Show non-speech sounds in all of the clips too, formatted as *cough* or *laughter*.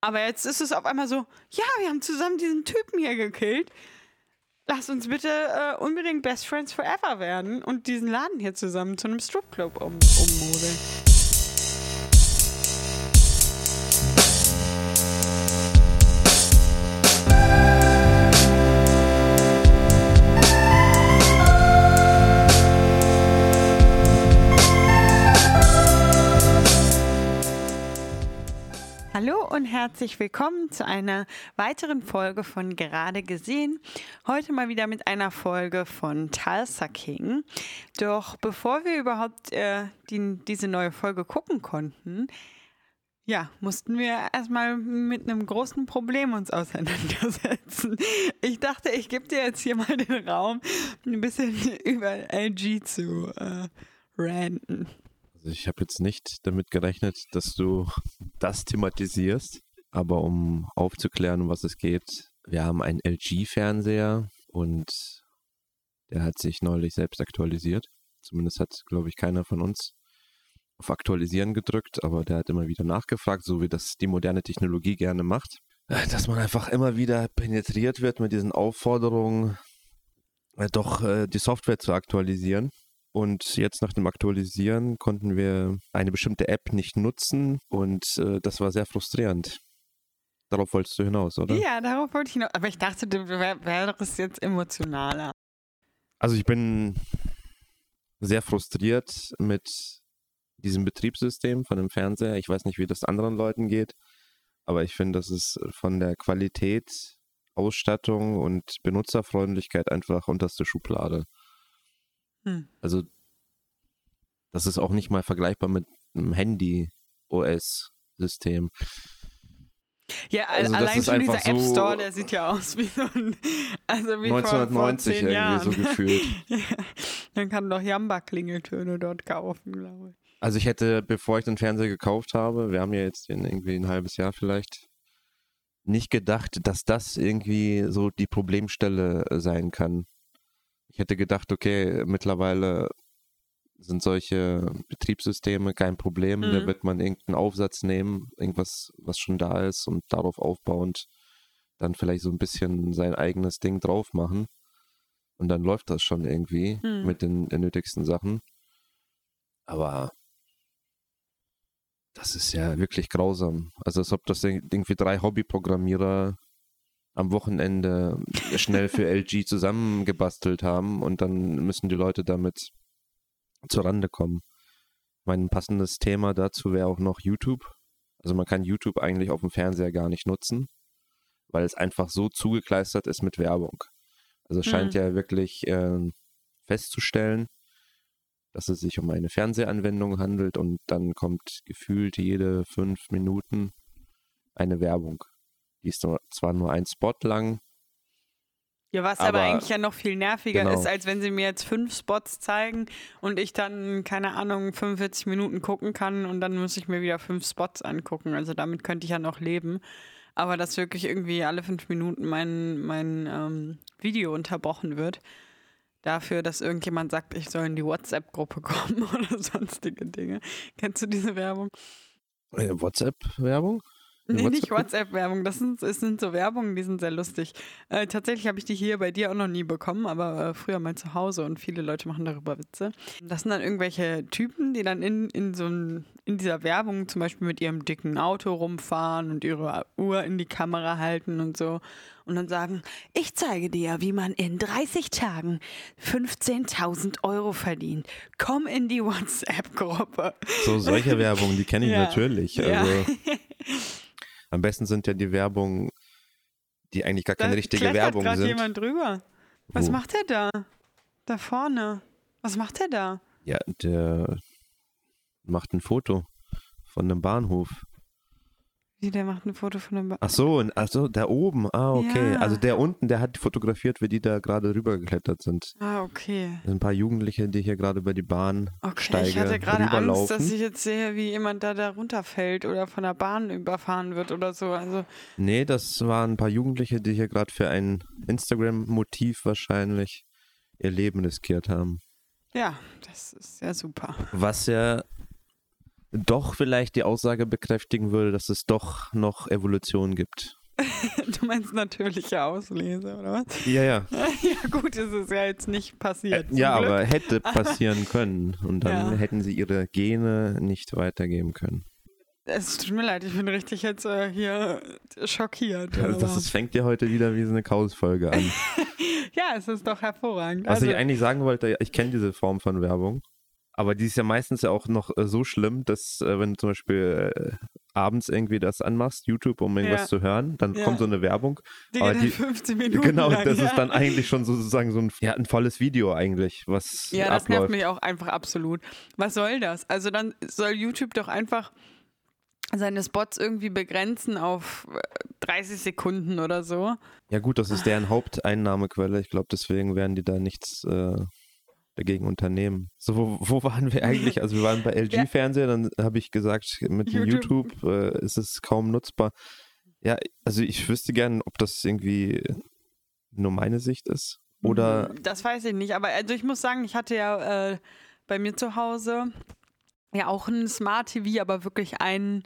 Aber jetzt ist es auf einmal so, ja, wir haben zusammen diesen Typen hier gekillt. Lass uns bitte äh, unbedingt Best Friends Forever werden und diesen Laden hier zusammen zu einem Stripclub um, ummodeln. Und herzlich willkommen zu einer weiteren Folge von Gerade gesehen. Heute mal wieder mit einer Folge von Tulsa King. Doch bevor wir überhaupt äh, die, diese neue Folge gucken konnten, ja, mussten wir erstmal mit einem großen Problem uns auseinandersetzen. Ich dachte, ich gebe dir jetzt hier mal den Raum, ein bisschen *laughs* über LG zu äh, ranten. Also ich habe jetzt nicht damit gerechnet, dass du *laughs* das thematisierst, aber um aufzuklären, um was es geht, wir haben einen LG-Fernseher und der hat sich neulich selbst aktualisiert. Zumindest hat, glaube ich, keiner von uns auf Aktualisieren gedrückt, aber der hat immer wieder nachgefragt, so wie das die moderne Technologie gerne macht. Dass man einfach immer wieder penetriert wird mit diesen Aufforderungen, äh, doch äh, die Software zu aktualisieren. Und jetzt nach dem Aktualisieren konnten wir eine bestimmte App nicht nutzen und äh, das war sehr frustrierend. Darauf wolltest du hinaus, oder? Ja, darauf wollte ich hinaus. Aber ich dachte, du wär, wärst jetzt emotionaler. Also ich bin sehr frustriert mit diesem Betriebssystem von dem Fernseher. Ich weiß nicht, wie das anderen Leuten geht, aber ich finde, das ist von der Qualität, Ausstattung und Benutzerfreundlichkeit einfach unterste Schublade. Hm. Also das ist auch nicht mal vergleichbar mit einem Handy-OS-System. Ja, also allein schon dieser App Store, der sieht ja aus wie so ein, also wie 1990 vor, vor irgendwie so gefühlt. *laughs* ja, dann kann man doch Jamba-Klingeltöne dort kaufen, glaube ich. Also ich hätte, bevor ich den Fernseher gekauft habe, wir haben ja jetzt den irgendwie ein halbes Jahr vielleicht, nicht gedacht, dass das irgendwie so die Problemstelle sein kann. Ich hätte gedacht, okay, mittlerweile sind solche Betriebssysteme kein Problem. Mhm. Da wird man irgendeinen Aufsatz nehmen, irgendwas, was schon da ist und darauf aufbauend dann vielleicht so ein bisschen sein eigenes Ding drauf machen. Und dann läuft das schon irgendwie Mhm. mit den, nötigsten Sachen. Aber das ist ja wirklich grausam. Also als ob das irgendwie drei Hobbyprogrammierer am Wochenende schnell für *laughs* LG zusammengebastelt haben und dann müssen die Leute damit zurande kommen. Mein passendes Thema dazu wäre auch noch YouTube. Also man kann YouTube eigentlich auf dem Fernseher gar nicht nutzen, weil es einfach so zugekleistert ist mit Werbung. Also es Mhm. scheint ja wirklich äh, festzustellen, dass es sich um eine Fernsehanwendung handelt und dann kommt gefühlt jede fünf Minuten eine Werbung. Die ist zwar nur ein Spot lang, Ja, was aber, Aber- eigentlich ja noch viel nerviger genau. ist, als wenn sie mir jetzt fünf Spots zeigen und ich dann, keine Ahnung, 45 Minuten gucken kann und dann muss ich mir wieder fünf Spots angucken. Also damit könnte ich ja noch leben. Aber dass wirklich irgendwie alle fünf Minuten mein, mein ähm, Video unterbrochen wird, dafür, dass irgendjemand sagt, ich soll in die WhatsApp-Gruppe *laughs* kommen oder sonstige Dinge. Kennst du diese Werbung? äh, WhatsApp-Werbung. Nee, nicht? WhatsApp-Werbung. Das sind, es sind so Werbungen, die sind sehr lustig. Äh, tatsächlich habe ich die hier bei dir auch noch nie bekommen, aber äh, früher mal zu Hause und viele Leute machen darüber Witze. Das sind dann irgendwelche Typen, die dann in, in so ein, in dieser Werbung zum Beispiel mit ihrem dicken Auto rumfahren und ihre Uhr in die Kamera halten und so. Und dann sagen, ich zeige dir, wie man in 30 Tagen 15.000 Euro verdient. Komm in die WhatsApp-Gruppe. So solche Werbungen, die kenne ich Ja. natürlich. Ja. *laughs* Am besten sind ja die Werbungen, die eigentlich gar keine Da richtige Werbung sind. jemand drüber. Was Wo? macht er da? Da vorne. Was macht er da? Ja, der macht ein Foto von einem Bahnhof. Wie, der macht ein Foto von einem ba Ach so, ach so, da oben. Ah, okay. Ja. Also der unten, der hat fotografiert, wie die da gerade rübergeklettert sind. Ah, okay. Das sind ein paar Jugendliche, die hier gerade über die Bahnsteige Okay, ich hatte gerade Angst, dass ich jetzt sehe, wie jemand da, da runterfällt oder von der Bahn überfahren wird oder so. Also, Nee, das waren ein paar Jugendliche, die hier gerade für ein Instagram-Motiv wahrscheinlich ihr Leben riskiert haben. ja, das ist ja super. Was ja doch vielleicht die Aussage bekräftigen würde, dass es doch noch Evolution gibt. *laughs* du meinst natürliche Auslese, oder was? Ja, ja. *laughs* ja, gut, es ist ja jetzt nicht passiert. ja, Glück. aber hätte *laughs* passieren können. Und dann Ja. hätten sie ihre Gene nicht weitergeben können. Es tut mir leid, ich bin richtig jetzt äh, hier schockiert. Also das ist, fängt ja heute wieder wie so eine Chaos-Folge an. ja, es ist doch hervorragend. Was also, ich eigentlich sagen wollte, ich kenne diese Form von Werbung, aber die ist ja meistens ja auch noch äh, so schlimm, dass äh, wenn du zum Beispiel äh, abends irgendwie das anmachst, YouTube, um irgendwas Ja. zu hören, dann Ja. kommt so eine Werbung. die aber die- dann 15 Minuten Genau, lang, das ja. ist dann eigentlich schon sozusagen so ein, ja, ein volles Video eigentlich, was Ja, das nervt abläuft. mich auch einfach absolut. Was soll das? Also dann soll YouTube doch einfach seine Spots irgendwie begrenzen auf äh, 30 Sekunden oder so. Ja gut, das ist deren Haupteinnahmequelle. Ich glaube, deswegen werden die da nichts äh, dagegen unternehmen. So, wo, wo waren wir eigentlich? Also wir waren bei *laughs* LG-Fernseher, dann habe ich gesagt, mit YouTube. YouTube äh, ist es kaum nutzbar. Ja, also ich wüsste gern, ob das irgendwie nur meine Sicht ist. Oder Hm, Das weiß ich nicht, aber also ich muss sagen, ich hatte ja äh, bei mir zu Hause ja auch ein Smart TV, aber wirklich einen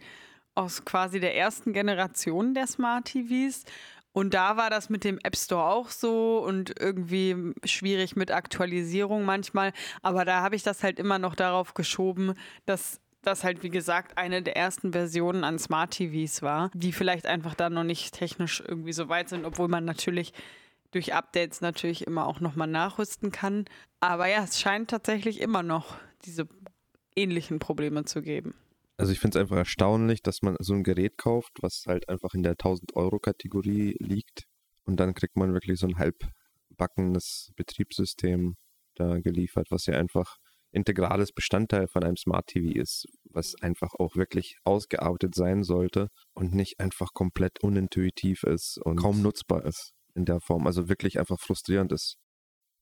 aus quasi der ersten Generation der Smart TVs. Und da war das mit dem App Store auch so und irgendwie schwierig mit Aktualisierung manchmal. Aber da habe ich das halt immer noch darauf geschoben, dass das halt, wie gesagt, eine der ersten Versionen an Smart TVs war, die vielleicht einfach da noch nicht technisch irgendwie so weit sind, obwohl man natürlich durch Updates natürlich immer auch nochmal nachrüsten kann. Aber ja, es scheint tatsächlich immer noch diese ähnlichen Probleme zu geben. Also ich finde es einfach erstaunlich, dass man so ein Gerät kauft, was halt einfach in der 1000-Euro-Kategorie liegt und dann kriegt man wirklich so ein halbbackenes Betriebssystem da geliefert, was ja einfach integrales Bestandteil von einem Smart TV ist, was einfach auch wirklich ausgearbeitet sein sollte und nicht einfach komplett unintuitiv ist und kaum nutzbar ist in der Form, also wirklich einfach frustrierend ist.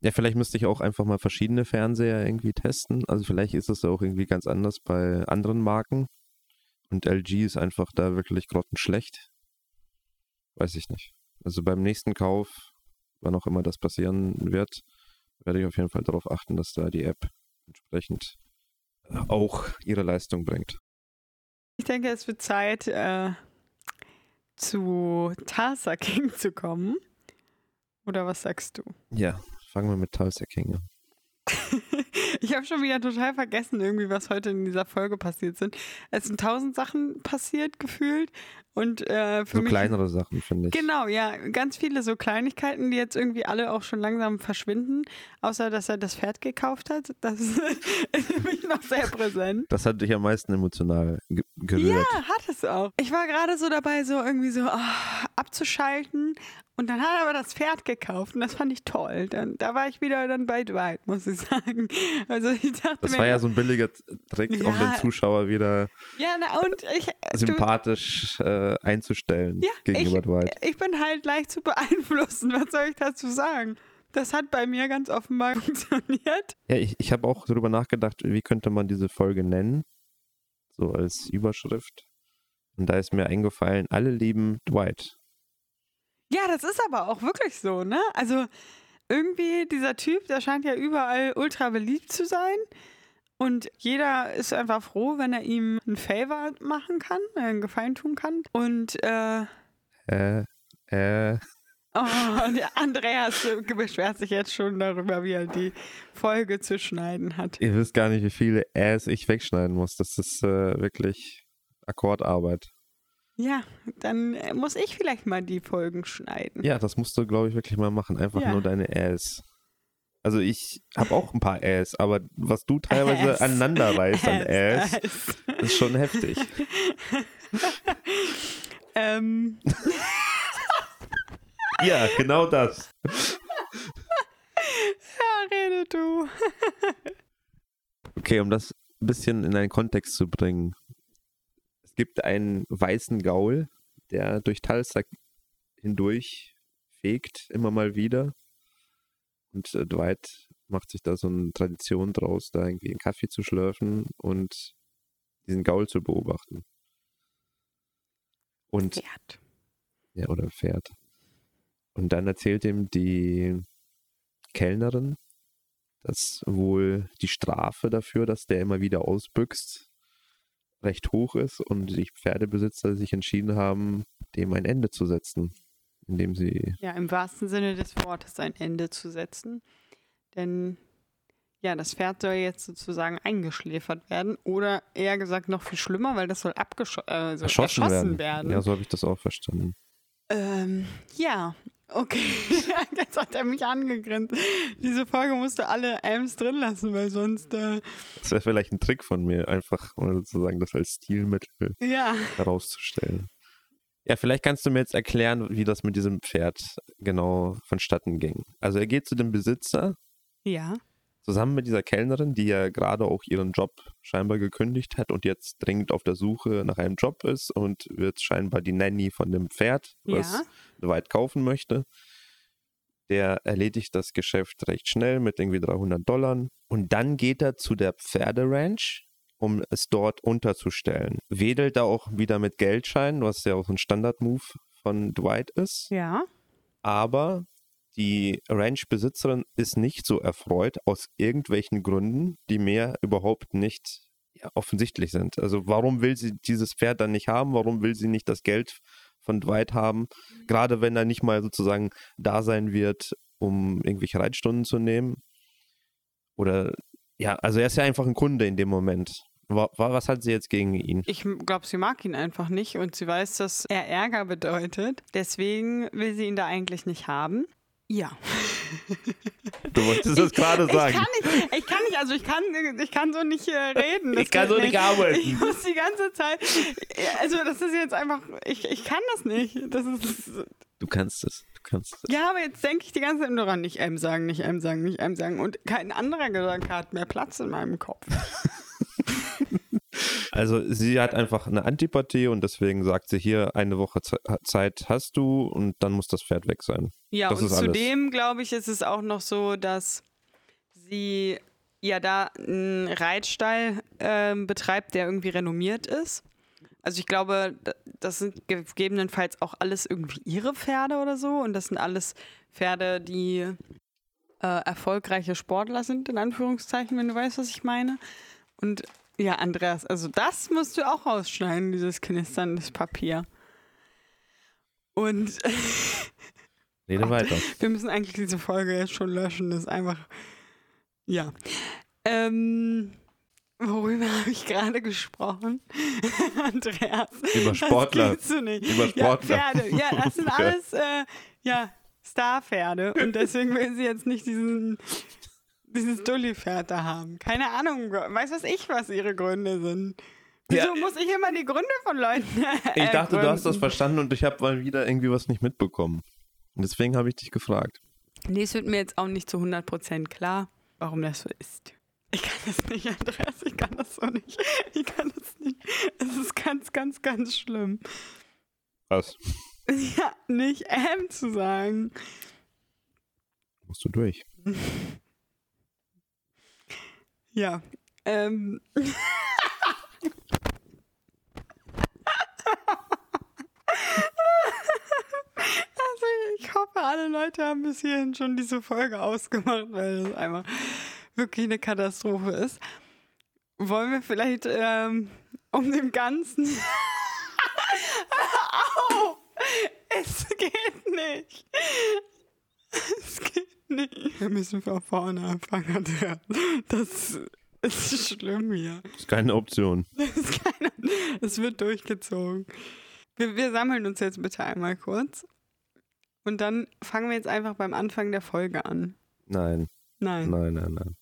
Ja, vielleicht müsste ich auch einfach mal verschiedene Fernseher irgendwie testen. Also vielleicht ist es auch irgendwie ganz anders bei anderen Marken. Und LG ist einfach da wirklich grottenschlecht. Weiß ich nicht. Also beim nächsten Kauf, wann auch immer das passieren wird, werde ich auf jeden Fall darauf achten, dass da die App entsprechend auch ihre Leistung bringt. Ich denke, es wird Zeit, äh, zu Tarsa King *laughs* zu kommen. Oder was sagst du? Ja, fangen wir mit Tulsa King an. *laughs* Ich habe schon wieder total vergessen, irgendwie, was heute in dieser Folge passiert sind. Es sind tausend Sachen passiert, gefühlt. Und äh, für So mich. kleinere Sachen, finde ich. Genau, ja, ganz viele so Kleinigkeiten, die jetzt irgendwie alle auch schon langsam verschwinden, außer dass er das Pferd gekauft hat. Das *laughs* ist für mich noch sehr präsent. Das hat dich am meisten emotional ge gerührt. Ja, hat es auch. Ich war gerade so dabei, so irgendwie so ah, abzuschalten und dann hat er aber das Pferd gekauft und das fand ich toll. Dann, da war ich wieder dann bei Dwight, muss ich sagen. Also ich dachte Das mir, war ja so ein billiger Trick, um Ja. den Zuschauer wieder ja, na, ich, du, sympathisch äh, einzustellen Ja, gegenüber ich, Dwight. ich bin halt leicht zu beeinflussen. *laughs* Was soll ich dazu sagen? Das hat bei mir ganz offenbar *laughs* funktioniert. Ja, ich, ich habe auch darüber nachgedacht, wie könnte man diese Folge nennen, so als Überschrift. Und da ist mir eingefallen, alle lieben Dwight. Ja, das ist aber auch wirklich so, ne? Also irgendwie dieser Typ, der scheint ja überall ultra beliebt zu sein. Und jeder ist einfach froh, wenn er ihm einen Favor machen kann, äh, einen Gefallen tun kann. Und äh, Äh, äh, oh, der Andreas beschwert sich jetzt schon darüber, wie er die Folge zu schneiden hat. ihr wisst gar nicht, wie viele Äs ich wegschneiden muss. Das ist äh, wirklich Akkordarbeit. Ja, dann äh, muss ich vielleicht mal die Folgen schneiden. Ja, das musst du, glaube ich, wirklich mal machen. Einfach Ja. nur deine Äs. Also ich habe auch ein paar Äs, aber was du teilweise Äs. aneinander reißt an *laughs* Äs, Äs. ist schon heftig. *laughs* ähm, *laughs* Ja, genau das. ja, rede du. Okay, um das ein bisschen in einen Kontext zu bringen. Es gibt einen weißen Gaul, der durch Talsa hindurch fegt, immer mal wieder. Und äh, Dwight macht sich da so eine Tradition draus, da irgendwie einen Kaffee zu schlürfen und diesen Gaul zu beobachten. Und Pferd. ja, oder Pferd. Und dann erzählt ihm die Kellnerin, dass wohl die Strafe dafür, dass der immer wieder ausbüchst, recht hoch ist und die Pferdebesitzer sich entschieden haben, dem ein Ende zu setzen, indem sie Ja, im wahrsten Sinne des Wortes ein Ende zu setzen. Denn ja, das Pferd soll jetzt sozusagen eingeschläfert werden oder eher gesagt noch viel schlimmer, weil das soll abgeschossen äh, werden. werden. Ja, so habe ich das auch verstanden. Ähm, ja, okay. *laughs* Jetzt hat er mich angegrinst. Diese Folge musst du alle Ms drin lassen, weil sonst, äh, Das wäre vielleicht ein Trick von mir, einfach sozusagen das als Stilmittel ja. herauszustellen. Ja, vielleicht kannst du mir jetzt erklären, wie das mit diesem Pferd genau vonstatten ging. Also er geht zu dem Besitzer Ja. Zusammen mit dieser Kellnerin, die ja gerade auch ihren Job scheinbar gekündigt hat und jetzt dringend auf der Suche nach einem Job ist und wird scheinbar die Nanny von dem Pferd, was Ja. Dwight kaufen möchte. Der erledigt das Geschäft recht schnell mit irgendwie 300 Dollar und dann geht er zu der Pferderanch, um es dort unterzustellen. Wedelt da auch wieder mit Geldscheinen, was ja auch ein Standard-Move von Dwight ist. Ja. Aber die Ranch-Besitzerin ist nicht so erfreut aus irgendwelchen Gründen, die mir überhaupt nicht ja, offensichtlich sind. Also warum will sie dieses Pferd dann nicht haben? Warum will sie nicht das Geld von Dwight haben? Gerade wenn er nicht mal sozusagen da sein wird, um irgendwelche Reitstunden zu nehmen. Oder ja, also er ist ja einfach ein Kunde in dem Moment. Wa- wa- Was hat sie jetzt gegen ihn? Ich glaube, sie mag ihn einfach nicht und sie weiß, dass er Ärger bedeutet. Deswegen will sie ihn da eigentlich nicht haben. Ja. Du wolltest es gerade Ich sagen. kann nicht, ich kann nicht, also ich kann, ich kann so nicht äh, reden. Ich kann so nicht arbeiten. Ich muss die ganze Zeit, also das ist jetzt einfach, ich, ich kann das nicht. Das ist, Du kannst es. Du kannst es. ja, aber jetzt denke ich die ganze Zeit nur dran, nicht M sagen, nicht M sagen, nicht M sagen. Und kein anderer Gedanke hat mehr Platz in meinem Kopf. *laughs* Also sie hat einfach eine Antipathie und deswegen sagt sie hier, eine Woche Ze- Zeit hast du und dann muss das Pferd weg sein. Ja, Das und zudem, glaube ich, ist es auch noch so, dass sie ja da einen Reitstall ähm, betreibt, der irgendwie renommiert ist. Also ich glaube, das sind gegebenenfalls auch alles irgendwie ihre Pferde oder so. Und das sind alles Pferde, die äh, erfolgreiche Sportler sind, in Anführungszeichen, wenn du weißt, was ich meine. Und ja, Andreas, also das musst du auch rausschneiden, dieses knisterndes Papier. Und *laughs* Rede weiter. wir müssen eigentlich diese Folge jetzt schon löschen. Das ist einfach. Ja. Ähm, worüber habe ich gerade gesprochen? *laughs* Andreas. Über Sportler. Über Sportler. Ja, Pferde. Ja, das sind *laughs* alles äh, ja, Starpferde. Und deswegen will sie jetzt nicht diesen, dieses Dulli-Pferd da haben. Keine Ahnung. Weiß was ich, was ihre Gründe sind. Wieso Ja. muss ich immer die Gründe von Leuten *laughs* Ich dachte, du hast das verstanden und ich habe mal wieder irgendwie was nicht mitbekommen. Und deswegen habe ich dich gefragt. Nee, es wird mir jetzt auch nicht zu 100% klar, warum das so ist. Ich kann das nicht, Andreas. Ich kann das so nicht. Ich kann das nicht. Es ist ganz, ganz, ganz schlimm. Was? *laughs* Ja, nicht M zu sagen. Musst du durch. *laughs* Ja. Ähm. Also ich hoffe, alle Leute haben bis hierhin schon diese Folge ausgemacht, weil das einfach wirklich eine Katastrophe ist. Wollen wir vielleicht ähm, um dem Ganzen... *laughs* Au! Es geht nicht. Es geht nicht. Wir müssen von vorne anfangen, Andreas. Das ist schlimm hier. Das ist keine Option. Das ist keine, es wird durchgezogen. Wir, wir sammeln uns jetzt bitte einmal kurz. Und dann fangen wir jetzt einfach beim Anfang der Folge an. Nein, Nein. nein, nein, nein.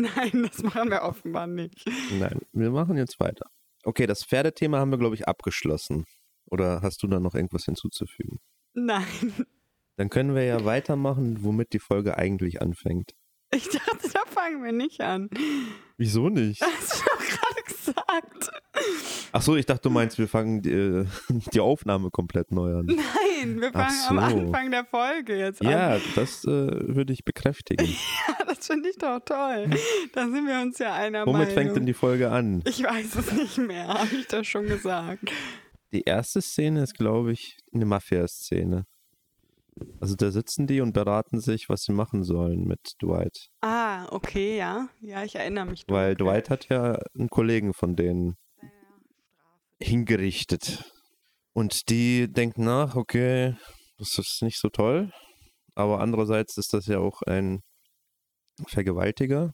Nein, das machen wir offenbar nicht. Nein, wir machen jetzt weiter. Okay, das Pferdethema haben wir, glaube ich, abgeschlossen. Oder hast du da noch irgendwas hinzuzufügen? Nein. Dann können wir ja weitermachen, womit die Folge eigentlich anfängt. Ich dachte, da fangen wir nicht an. Wieso nicht? Hast du doch gerade gesagt. Ach so, ich dachte, du meinst, wir fangen die, äh, die Aufnahme komplett neu an. Nein, wir fangen am so. Anfang der Folge jetzt an. Ja, das äh, würde ich bekräftigen. *laughs* Ja, das finde ich doch toll. Da sind wir uns ja einer Womit Meinung. fängt denn die Folge an? ich weiß es nicht mehr, habe ich das schon gesagt. Die erste Szene ist, glaube ich, eine Mafia-Szene. Also da sitzen die und beraten sich, was sie machen sollen mit Dwight. Ah, okay, ja. Ja, ich erinnere mich. Weil dunkel. Dwight hat ja einen Kollegen von denen hingerichtet. Und die denken nach, okay, das ist nicht so toll. Aber andererseits ist das ja auch ein Vergewaltiger.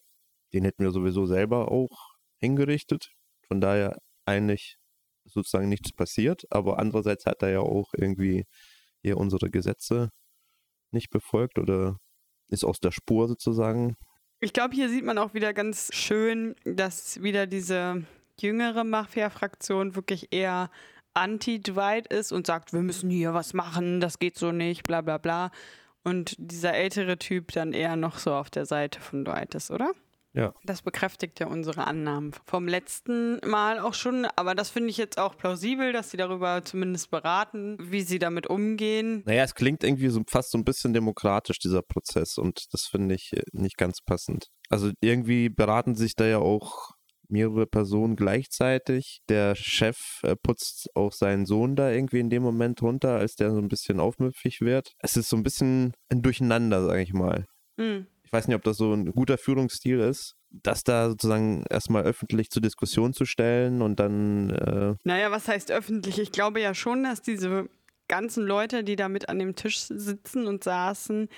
Den hätten wir sowieso selber auch hingerichtet. Von daher eigentlich sozusagen nichts passiert. Aber andererseits hat er ja auch irgendwie hier unsere Gesetze nicht befolgt oder ist aus der Spur sozusagen. Ich glaube, hier sieht man auch wieder ganz schön, dass wieder diese jüngere Mafia-Fraktion wirklich eher anti-Dwight ist und sagt, wir müssen hier was machen, das geht so nicht, bla bla bla. Und dieser ältere Typ dann eher noch so auf der Seite von Dwight ist, oder? Ja. Das bekräftigt ja unsere Annahmen vom letzten Mal auch schon. Aber das finde ich jetzt auch plausibel, dass sie darüber zumindest beraten, wie sie damit umgehen. Naja, es klingt irgendwie so, fast so ein bisschen demokratisch, dieser Prozess. Und das finde ich nicht ganz passend. Also irgendwie beraten sich da ja auch mehrere Personen gleichzeitig. Der Chef äh, putzt auch seinen Sohn da irgendwie in dem Moment runter, als der so ein bisschen aufmüpfig wird. Es ist so ein bisschen ein Durcheinander, sage ich mal. Mhm. Ich weiß nicht, ob das so ein guter Führungsstil ist, das da sozusagen erstmal öffentlich zur Diskussion zu stellen und dann. Äh naja, was heißt öffentlich? Ich glaube ja schon, dass diese ganzen Leute, die da mit an dem Tisch sitzen und saßen,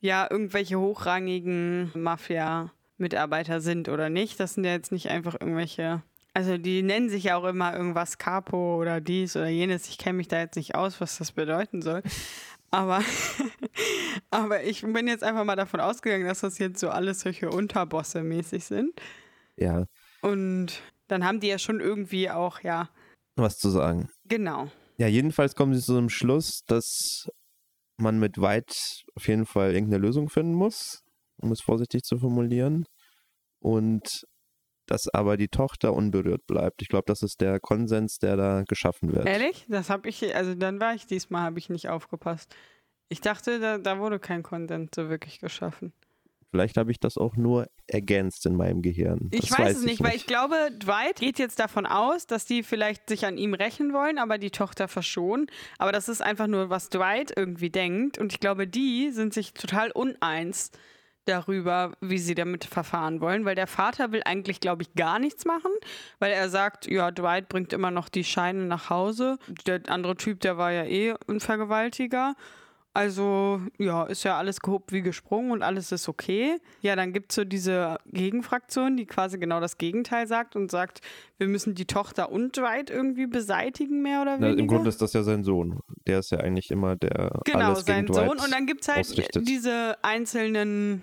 ja irgendwelche hochrangigen Mafia- Mitarbeiter sind oder nicht. Das sind ja jetzt nicht einfach irgendwelche. Also die nennen sich ja auch immer irgendwas Capo oder dies oder jenes. Ich kenne mich da jetzt nicht aus, was das bedeuten soll. Aber, *laughs* aber ich bin jetzt einfach mal davon ausgegangen, dass das jetzt so alles solche Unterbosse mäßig sind. Ja. Und dann haben die ja schon irgendwie auch, ja. Was zu sagen. Genau. Ja, jedenfalls kommen sie zu einem Schluss, dass man mit White auf jeden Fall irgendeine Lösung finden muss um es vorsichtig zu formulieren. Und dass aber die Tochter unberührt bleibt. Ich glaube, das ist der Konsens, der da geschaffen wird. Ehrlich? Das habe ich, also dann war ich diesmal, habe ich nicht aufgepasst. Ich dachte, da, da wurde kein Konsens so wirklich geschaffen. Vielleicht habe ich das auch nur ergänzt in meinem Gehirn. Das ich weiß, weiß es nicht, nicht, weil ich glaube, Dwight geht jetzt davon aus, dass die vielleicht sich an ihm rächen wollen, aber die Tochter verschonen. Aber das ist einfach nur, was Dwight irgendwie denkt. Und ich glaube, die sind sich total uneins darüber, wie sie damit verfahren wollen, weil der Vater will eigentlich, glaube ich, gar nichts machen, weil er sagt, ja, Dwight bringt immer noch die Scheine nach Hause. Der andere Typ, der war ja eh ein Vergewaltiger. Also, ja, ist ja alles gehobt wie gesprungen und alles ist okay. Ja, dann gibt es so diese Gegenfraktion, die quasi genau das Gegenteil sagt und sagt, wir müssen die Tochter und Dwight irgendwie beseitigen, mehr oder weniger. Na, Im Grunde ist das ja sein Sohn. Der ist ja eigentlich immer der. Genau, alles sein Sohn. Und dann gibt es halt ausrichtet. diese einzelnen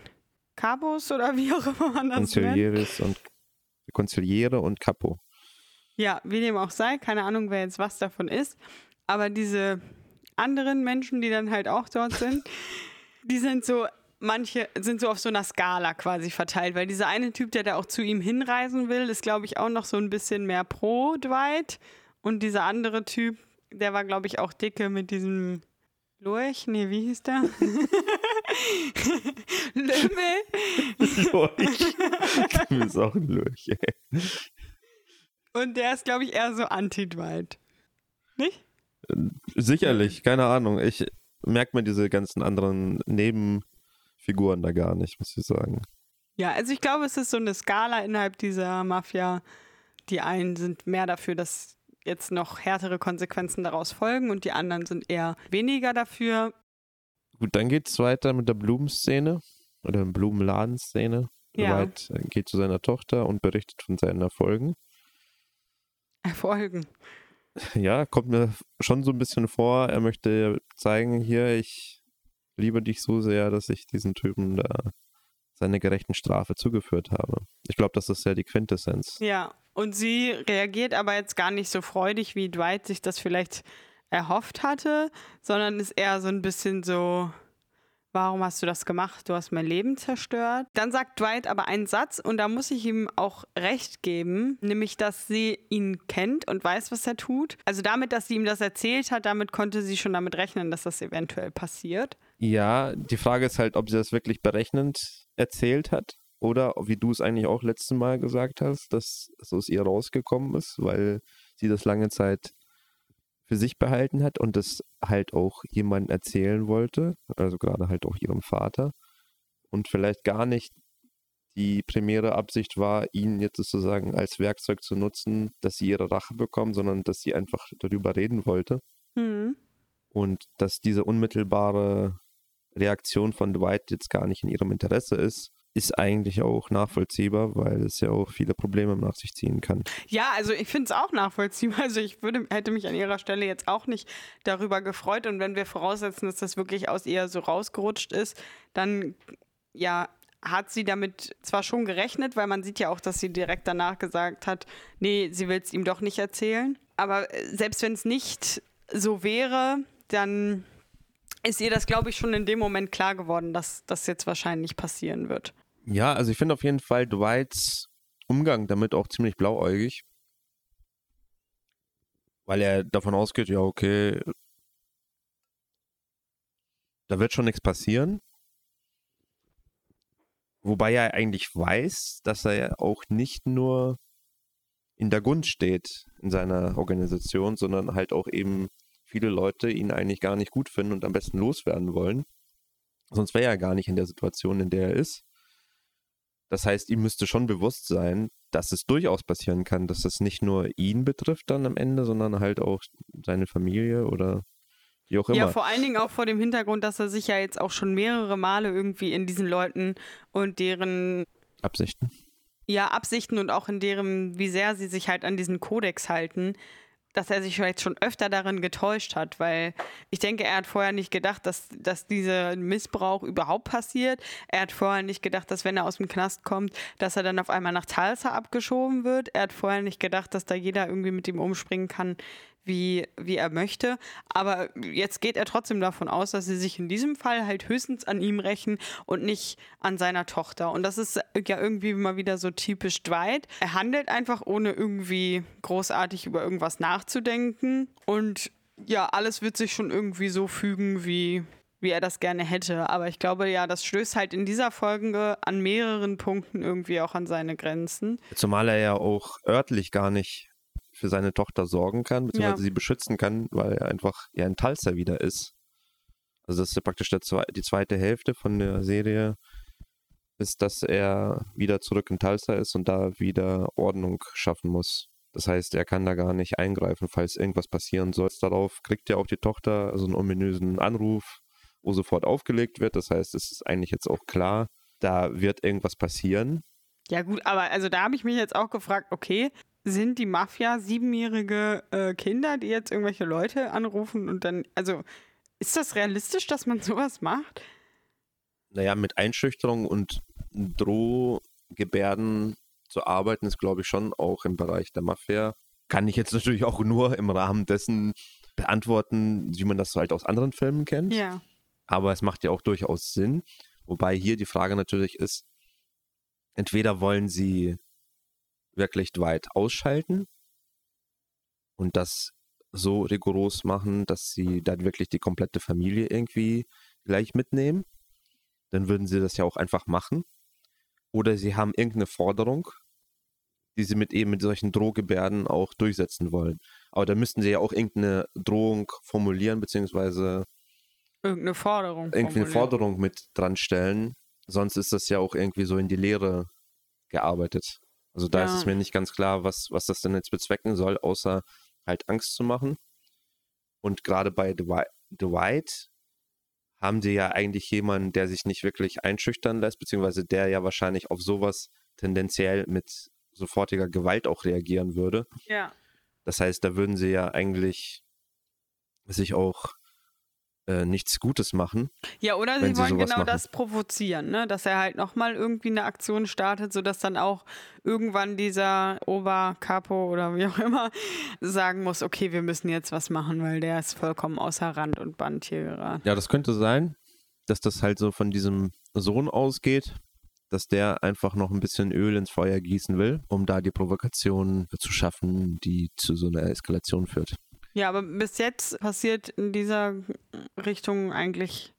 Cabos oder wie auch immer man das Consiglieres nennt. und Consigliere und Capo. Ja, wie dem auch sei, keine Ahnung, wer jetzt was davon ist. Aber diese anderen Menschen, die dann halt auch dort sind, *laughs* die sind so, manche sind so auf so einer Skala quasi verteilt, weil dieser eine Typ, der da auch zu ihm hinreisen will, ist, glaube ich, auch noch so ein bisschen mehr pro Dwight. Und dieser andere Typ, der war, glaube ich, auch dicke mit diesem Lurch, nee, wie hieß der? *laughs* Lümmel. Lurch. Du bist auch ein Lurch, ey. Und der ist, glaube ich, eher so anti-Dwight. Nicht? Sicherlich, keine Ahnung. Ich merke mir diese ganzen anderen Nebenfiguren da gar nicht, muss ich sagen. Ja, also ich glaube, es ist so eine Skala innerhalb dieser Mafia. Die einen sind mehr dafür, dass jetzt noch härtere Konsequenzen daraus folgen und die anderen sind eher weniger dafür. Gut, dann geht es weiter mit der Blumenszene oder Blumenladenszene. Ja. White äh, geht zu seiner Tochter und berichtet von seinen Erfolgen. Erfolgen. *laughs* Ja, kommt mir schon so ein bisschen vor, er möchte zeigen, hier, ich liebe dich so sehr, dass ich diesen Typen da seine gerechten Strafe zugeführt habe. Ich glaube, das ist ja die Quintessenz. Ja, und sie reagiert aber jetzt gar nicht so freudig, wie Dwight sich das vielleicht erhofft hatte, sondern ist eher so ein bisschen so, warum hast du das gemacht? Du hast mein Leben zerstört. Dann sagt Dwight aber einen Satz und da muss ich ihm auch recht geben, nämlich, dass sie ihn kennt und weiß, was er tut. Also damit, dass sie ihm das erzählt hat, damit konnte sie schon damit rechnen, dass das eventuell passiert. Ja, die Frage ist halt, ob sie das wirklich berechnend erzählt hat oder wie du es eigentlich auch letztes Mal gesagt hast, dass es aus ihr rausgekommen ist, weil sie das lange Zeit für sich behalten hat und das halt auch jemandem erzählen wollte, also gerade halt auch ihrem Vater und vielleicht gar nicht die primäre Absicht war, ihn jetzt sozusagen als Werkzeug zu nutzen, dass sie ihre Rache bekommen, sondern dass sie einfach darüber reden wollte. Mhm. Und dass diese unmittelbare Reaktion von Dwight jetzt gar nicht in ihrem Interesse ist, ist eigentlich auch nachvollziehbar, weil es ja auch viele Probleme nach sich ziehen kann. Ja, also ich finde es auch nachvollziehbar. Also ich würde, hätte mich an ihrer Stelle jetzt auch nicht darüber gefreut. Und wenn wir voraussetzen, dass das wirklich aus ihr so rausgerutscht ist, dann ja, hat sie damit zwar schon gerechnet, weil man sieht ja auch, dass sie direkt danach gesagt hat, nee, sie will es ihm doch nicht erzählen. Aber äh, selbst wenn es nicht so wäre, dann ist ihr das, glaube ich, schon in dem Moment klar geworden, dass das jetzt wahrscheinlich passieren wird. Ja, also ich finde auf jeden Fall Dwights Umgang damit auch ziemlich blauäugig. Weil er davon ausgeht, ja, okay, da wird schon nichts passieren. Wobei er eigentlich weiß, dass er ja auch nicht nur in der Gunst steht in seiner Organisation, sondern halt auch eben viele Leute ihn eigentlich gar nicht gut finden und am besten loswerden wollen. Sonst wäre er gar nicht in der Situation, in der er ist. Das heißt, ihm müsste schon bewusst sein, dass es durchaus passieren kann, dass es nicht nur ihn betrifft dann am Ende, sondern halt auch seine Familie oder wie auch immer. Ja, vor allen Dingen auch vor dem Hintergrund, dass er sich ja jetzt auch schon mehrere Male irgendwie in diesen Leuten und deren Absichten. Ja, Absichten und auch in deren, wie sehr sie sich halt an diesen Kodex halten, dass er sich vielleicht schon öfter darin getäuscht hat, weil ich denke, er hat vorher nicht gedacht, dass, dass dieser Missbrauch überhaupt passiert. Er hat vorher nicht gedacht, dass wenn er aus dem Knast kommt, dass er dann auf einmal nach Talsa abgeschoben wird. Er hat vorher nicht gedacht, dass da jeder irgendwie mit ihm umspringen kann, wie, wie er möchte. Aber jetzt geht er trotzdem davon aus, dass sie sich in diesem Fall halt höchstens an ihm rächen und nicht an seiner Tochter. Und das ist ja irgendwie mal wieder so typisch Dwight. Er handelt einfach, ohne irgendwie großartig über irgendwas nachzudenken. Und ja, alles wird sich schon irgendwie so fügen, wie, wie er das gerne hätte. Aber ich glaube, ja, das stößt halt in dieser Folge an mehreren Punkten irgendwie auch an seine Grenzen. Zumal er ja auch örtlich gar nicht für seine Tochter sorgen kann, beziehungsweise ja. sie beschützen kann, weil er einfach ja ein Talster wieder ist. Also das ist ja praktisch der, die zweite Hälfte von der Serie, ist, dass er wieder zurück in Talster ist und da wieder Ordnung schaffen muss. Das heißt, er kann da gar nicht eingreifen, falls irgendwas passieren soll. Darauf kriegt ja auch die Tochter so einen ominösen Anruf, wo sofort aufgelegt wird. Das heißt, es ist eigentlich jetzt auch klar, da wird irgendwas passieren. Ja gut, aber also da habe ich mich jetzt auch gefragt, okay, sind die Mafia siebenjährige äh, Kinder, die jetzt irgendwelche Leute anrufen und dann, also ist das realistisch, dass man *laughs* sowas macht? Naja, mit Einschüchterung und Drohgebärden zu arbeiten, ist, glaube ich, schon auch im Bereich der Mafia. Kann ich jetzt natürlich auch nur im Rahmen dessen beantworten, wie man das halt aus anderen Filmen kennt. Ja. Aber es macht ja auch durchaus Sinn. Wobei hier die Frage natürlich ist, entweder wollen sie wirklich Dwight ausschalten und das so rigoros machen, dass sie dann wirklich die komplette Familie irgendwie gleich mitnehmen, dann würden sie das ja auch einfach machen. Oder sie haben irgendeine Forderung, die sie mit eben mit solchen Drohgebärden auch durchsetzen wollen. Aber da müssten sie ja auch irgendeine Drohung formulieren, beziehungsweise irgendeine Forderung. Irgendwie eine Forderung mit dran stellen. Sonst ist das ja auch irgendwie so in die Leere gearbeitet. Also da ja. ist es mir nicht ganz klar, was, was das denn jetzt bezwecken soll, außer halt Angst zu machen. Und gerade bei Dwight haben sie ja eigentlich jemanden, der sich nicht wirklich einschüchtern lässt, beziehungsweise der ja wahrscheinlich auf sowas tendenziell mit sofortiger Gewalt auch reagieren würde. Ja. Das heißt, da würden sie ja eigentlich sich auch äh, nichts Gutes machen. Ja, oder sie wollen genau machen. das provozieren, ne? dass er halt nochmal irgendwie eine Aktion startet, sodass dann auch irgendwann dieser Oberkapo oder wie auch immer sagen muss, okay, wir müssen jetzt was machen, weil der ist vollkommen außer Rand und Band hier gerade. Ja, das könnte sein, dass das halt so von diesem Sohn ausgeht, dass der einfach noch ein bisschen Öl ins Feuer gießen will, um da die Provokation zu schaffen, die zu so einer Eskalation führt. Ja, aber bis jetzt passiert in dieser Richtung eigentlich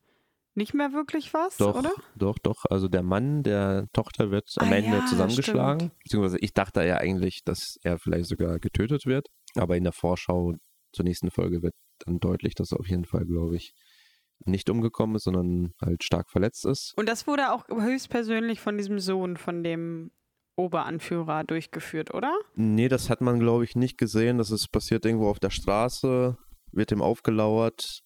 nicht mehr wirklich was, doch, oder? Doch, doch. Also der Mann der Tochter wird am ah, Ende ja, zusammengeschlagen. Beziehungsweise ich dachte ja eigentlich, dass er vielleicht sogar getötet wird. Aber in der Vorschau zur nächsten Folge wird dann deutlich, dass auf jeden Fall, glaube ich, nicht umgekommen ist, sondern halt stark verletzt ist. Und das wurde auch höchstpersönlich von diesem Sohn, von dem Oberanführer durchgeführt, oder? Nee, das hat man, glaube ich, nicht gesehen. Das ist passiert irgendwo auf der Straße, wird ihm aufgelauert.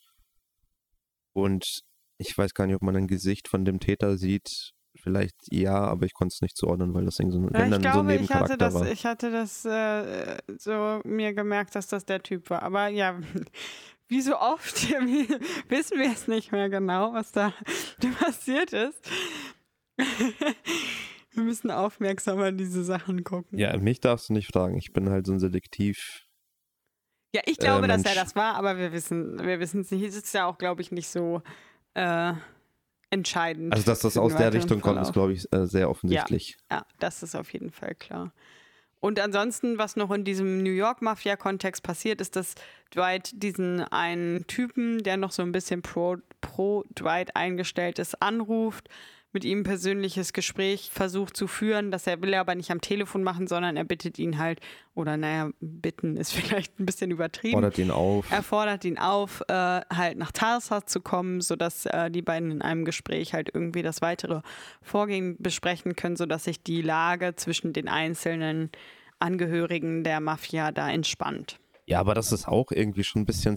Und ich weiß gar nicht, ob man ein Gesicht von dem Täter sieht. Vielleicht ja, aber ich konnte es nicht zuordnen, weil das irgendwie so, Ja, wenn ich dann so glaube, ein ich Nebencharakter hatte das, war. ich hatte das äh, so mir gemerkt, dass das der Typ war. Aber ja, *laughs* wie so oft *laughs* wissen wir es nicht mehr genau, was da *laughs* passiert ist. Wir müssen aufmerksamer diese Sachen gucken. Ja, mich darfst du nicht fragen. Ich bin halt so ein Selektiv. Ja, ich glaube, Äh, dass er das war, aber wir wissen wir wissen es nicht. Es ist ja auch, glaube ich, nicht so äh, entscheidend. Also, dass das aus der Richtung kommt, ist, glaube ich, äh, sehr offensichtlich. Ja, das ist auf jeden Fall klar. Und ansonsten, was noch in diesem New York-Mafia-Kontext passiert, ist, dass Dwight diesen einen Typen, der noch so ein bisschen pro, pro Dwight eingestellt ist, anruft, mit ihm ein persönliches Gespräch versucht zu führen. Das er will er aber nicht am Telefon machen, sondern er bittet ihn halt, oder naja, bitten ist *laughs* vielleicht ein bisschen übertrieben. Fordert ihn auf. Er fordert ihn auf, äh, halt nach Tarsa zu kommen, sodass äh, die beiden in einem Gespräch halt irgendwie das weitere Vorgehen besprechen können, sodass sich die Lage zwischen den einzelnen Angehörigen der Mafia da entspannt. Ja, aber das ist auch irgendwie schon ein bisschen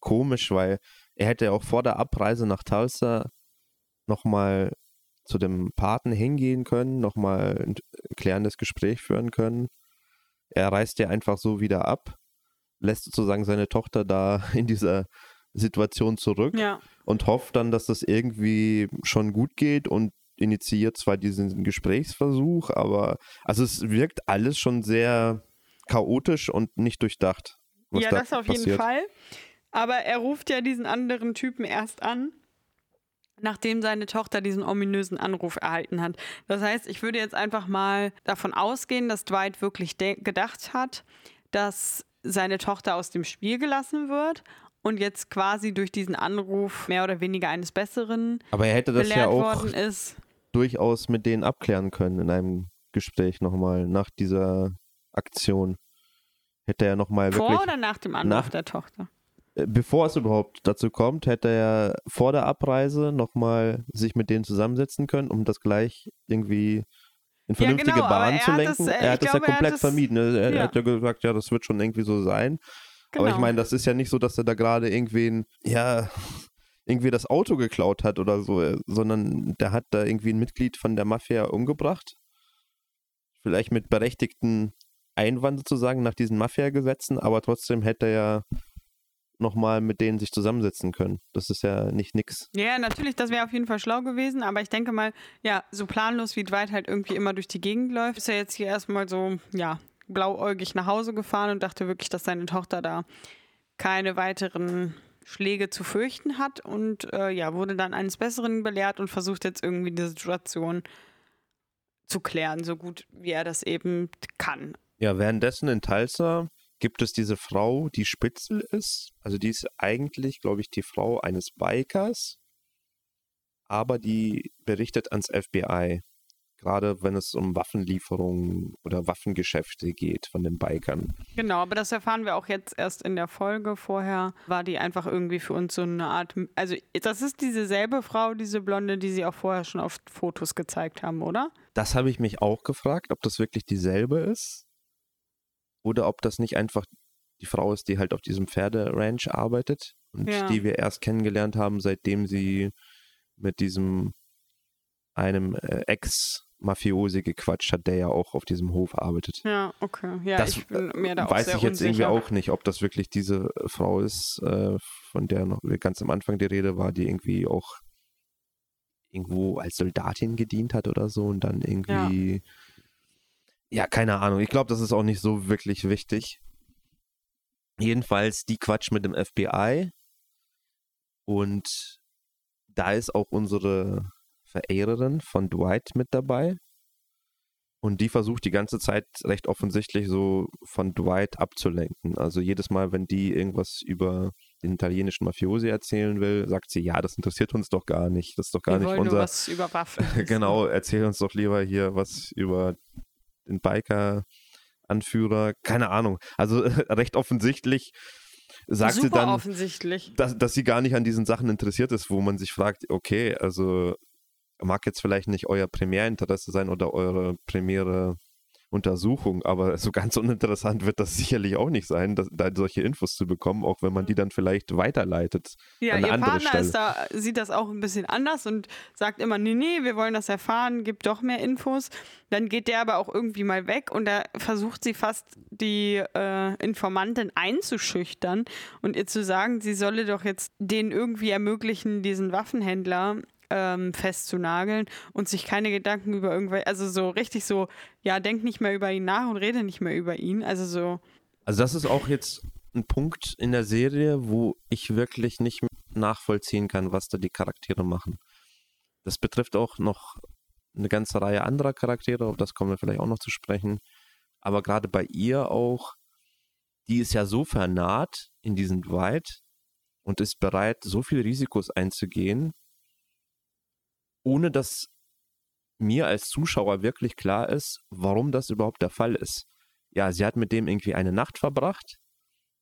komisch, weil er hätte ja auch vor der Abreise nach Tulsa nochmal zu dem Paten hingehen können, nochmal ein klärendes Gespräch führen können. Er reist ja einfach so wieder ab, lässt sozusagen seine Tochter da *laughs* in dieser Situation zurück Ja, und hofft dann, dass das irgendwie schon gut geht und initiiert zwar diesen Gesprächsversuch, aber also es wirkt alles schon sehr chaotisch und nicht durchdacht. ja da das auf jeden passiert. Fall. Aber er ruft ja diesen anderen Typen erst an, nachdem seine Tochter diesen ominösen Anruf erhalten hat. Das heißt, ich würde jetzt einfach mal davon ausgehen, dass Dwight wirklich gedacht hat, dass seine Tochter aus dem Spiel gelassen wird und jetzt quasi durch diesen Anruf mehr oder weniger eines Besseren Aber er hätte das ja auch durchaus mit denen abklären können in einem Gespräch nochmal nach dieser Aktion. Hätte er nochmal wirklich. Vor oder nach dem Anruf nach- der Tochter? Äh, bevor es überhaupt dazu kommt, hätte er vor der Abreise nochmal sich mit denen zusammensetzen können, um das gleich irgendwie in vernünftige genau, aber Bahnen zu lenken. das, äh, er hat das ja glaube, hat komplett das- vermieden. Er, er ja. hat ja gesagt, ja, das wird schon irgendwie so sein. Genau. Aber ich meine, das ist ja nicht so, dass er da gerade irgendwen, ja, irgendwie das Auto geklaut hat oder so, äh, sondern der hat da irgendwie ein Mitglied von der Mafia umgebracht. Vielleicht mit berechtigten Einwand sozusagen nach diesen Mafia-Gesetzen, aber trotzdem hätte er ja nochmal mit denen sich zusammensetzen können. Das ist ja nicht nix. Ja, natürlich, das wäre auf jeden Fall schlau gewesen, aber ich denke mal, ja, so planlos wie Dwight halt irgendwie immer durch die Gegend läuft, ist er jetzt hier erstmal so, ja, blauäugig nach Hause gefahren und dachte wirklich, dass seine Tochter da keine weiteren Schläge zu fürchten hat und äh, ja, wurde dann eines Besseren belehrt und versucht jetzt irgendwie die Situation zu klären, so gut wie er das eben kann. Ja, währenddessen in Tulsa gibt es diese Frau, die Spitzel ist. Also die ist eigentlich, glaube ich, die Frau eines Bikers, aber die berichtet ans FBI. Gerade wenn es um Waffenlieferungen oder Waffengeschäfte geht von den Bikern. Genau, aber das erfahren wir auch jetzt erst in der Folge. Vorher war die einfach irgendwie für uns so eine Art. Also, das ist dieselbe Frau, diese Blonde, die sie auch vorher schon auf Fotos gezeigt haben, oder? Das habe ich mich auch gefragt, ob das wirklich dieselbe ist. Oder ob das nicht einfach die Frau ist, die halt auf diesem Pferderanch arbeitet und Ja. die wir erst kennengelernt haben, seitdem sie mit diesem einem äh, Ex-Mafiosi gequatscht hat, der ja auch auf diesem Hof arbeitet. Ja, okay. Ja, das ich bin mir da auch weiß ich jetzt irgendwie unsicher. auch nicht, ob das wirklich diese äh, Frau ist, äh, von der noch ganz am Anfang die Rede war, die irgendwie auch irgendwo als Soldatin gedient hat oder so und dann irgendwie ja, keine Ahnung. Ich glaube, das ist auch nicht so wirklich wichtig. Jedenfalls die Quatsch mit dem FBI und da ist auch unsere Verehrerin von Dwight mit dabei. Und die versucht die ganze Zeit recht offensichtlich so von Dwight abzulenken. Also jedes Mal, wenn die irgendwas über den italienischen Mafiosi erzählen will, sagt sie, ja, das interessiert uns doch gar nicht. Das ist doch gar Wir nicht wollen nur unser. was über Waffen. *laughs* genau, erzähl uns doch lieber hier was über den Biker-Anführer. Keine Ahnung. Also *laughs* recht offensichtlich sagt Super sie dann, offensichtlich. dass, dass sie gar nicht an diesen Sachen interessiert ist, wo man sich fragt, okay, also mag jetzt vielleicht nicht euer Primärinteresse sein oder eure primäre Untersuchung, aber so ganz uninteressant wird das sicherlich auch nicht sein, dass, da solche Infos zu bekommen, auch wenn man die dann vielleicht weiterleitet. Ja, an ihr andere Partner Stelle. da, sieht das auch ein bisschen anders und sagt immer, nee, nee, wir wollen das erfahren, gibt doch mehr Infos. Dann geht der aber auch irgendwie mal weg und da versucht sie fast die äh, Informantin einzuschüchtern und ihr zu sagen, sie solle doch jetzt denen irgendwie ermöglichen, diesen Waffenhändler ähm, festzunageln und sich keine Gedanken über irgendwelche, also so richtig so, ja, denk nicht mehr über ihn nach und rede nicht mehr über ihn. Also so, Also das ist auch jetzt ein Punkt in der Serie, wo ich wirklich nicht nachvollziehen kann, was da die Charaktere machen. Das betrifft auch noch eine ganze Reihe anderer Charaktere, auf das kommen wir vielleicht auch noch zu sprechen. Aber gerade bei ihr auch, die ist ja so vernarrt in diesen Wald und ist bereit, so viel Risikos einzugehen, ohne dass mir als Zuschauer wirklich klar ist, warum das überhaupt der Fall ist. Ja, sie hat mit dem irgendwie eine Nacht verbracht.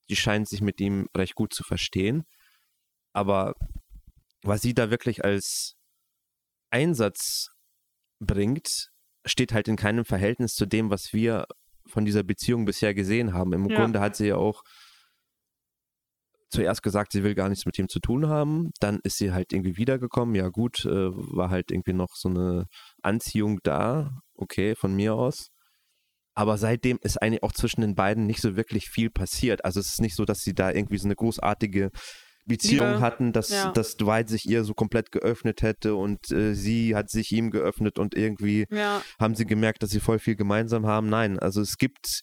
Sie scheint sich mit ihm recht gut zu verstehen. Aber was sie da wirklich als Einsatz bringt, steht halt in keinem Verhältnis zu dem, was wir von dieser Beziehung bisher gesehen haben. Im Ja. Grunde hat sie ja auch zuerst gesagt, sie will gar nichts mit ihm zu tun haben. Dann ist sie halt irgendwie wiedergekommen. Ja gut, äh, war halt irgendwie noch so eine Anziehung da. Okay, von mir aus. Aber seitdem ist eigentlich auch zwischen den beiden nicht so wirklich viel passiert. Also es ist nicht so, dass sie da irgendwie so eine großartige Beziehung Liebe. hatten, dass, Ja. dass Dwight sich ihr so komplett geöffnet hätte und äh, sie hat sich ihm geöffnet und irgendwie ja. haben sie gemerkt, dass sie voll viel gemeinsam haben. Nein, also es gibt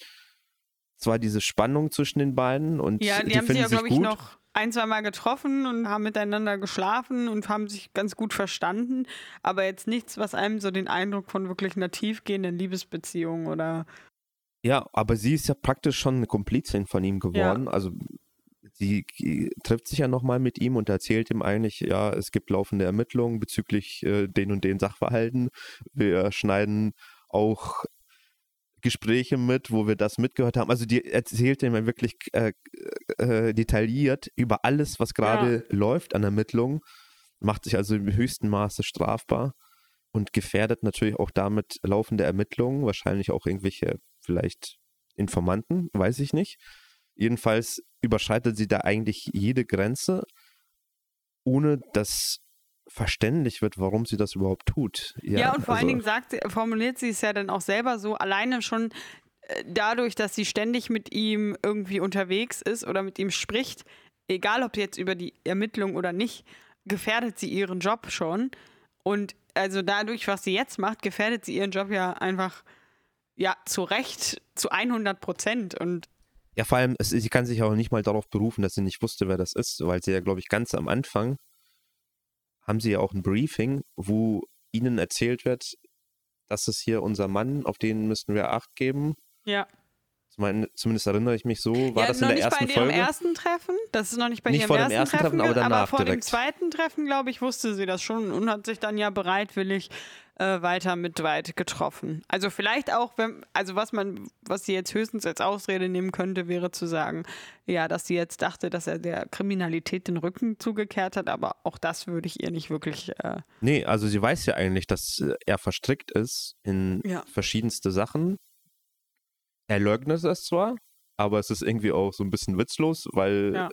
zwar diese Spannung zwischen den beiden und Ja, die, die, haben sich ja, glaube ich, noch ein, zwei Mal getroffen und haben miteinander geschlafen und haben sich ganz gut verstanden. Aber jetzt nichts, was einem so den Eindruck von wirklich einer tiefgehenden Liebesbeziehung oder. Ja, aber sie ist ja praktisch schon eine Komplizin von ihm geworden. Also sie trifft sich ja nochmal mit ihm und erzählt ihm eigentlich, ja, es gibt laufende Ermittlungen bezüglich äh, den und den Sachverhalten. Wir schneiden auch Gespräche mit, wo wir das mitgehört haben. Also die erzählt ihm ja wirklich äh, äh, detailliert über alles, was gerade läuft an Ermittlungen, macht sich also im höchsten Maße strafbar und gefährdet natürlich auch damit laufende Ermittlungen, wahrscheinlich auch irgendwelche vielleicht Informanten, weiß ich nicht. Jedenfalls überschreitet sie da eigentlich jede Grenze, ohne dass verständlich wird, warum sie das überhaupt tut. Ja, und vor also- allen Dingen sagt, sie- formuliert sie es ja dann auch selber so, alleine schon äh, dadurch, dass sie ständig mit ihm irgendwie unterwegs ist oder mit ihm spricht, egal ob jetzt über die Ermittlung oder nicht, gefährdet sie ihren Job schon. Und also dadurch, was sie jetzt macht, gefährdet sie ihren Job ja einfach, ja, zu Recht, zu 100 Prozent. Und Ja, vor allem, es, sie kann sich auch nicht mal darauf berufen, dass sie nicht wusste, wer das ist, weil sie ja, glaube ich, ganz am Anfang haben sie ja auch ein Briefing, wo ihnen erzählt wird, das ist hier unser Mann, auf den müssten wir Acht geben. ja. Zumindest erinnere ich mich so, war ja, das noch in der nicht ersten bei ihrem Folge? ersten Treffen. Das ist noch nicht bei Nicht ihrem vor dem ersten, Treffen, ge- aber danach vor dem direkt. zweiten Treffen, glaube ich, wusste sie das schon und hat sich dann ja bereitwillig äh, weiter mit Dwight getroffen. Also vielleicht auch, wenn, also was man, was sie jetzt höchstens als Ausrede nehmen könnte, wäre zu sagen, ja, dass sie jetzt dachte, dass er der Kriminalität den Rücken zugekehrt hat, aber auch das würde ich ihr nicht wirklich. Äh, Nee, also sie weiß ja eigentlich, dass äh, er verstrickt ist in Ja. verschiedenste Sachen. Er leugnet es zwar, aber es ist irgendwie auch so ein bisschen witzlos, weil Ja.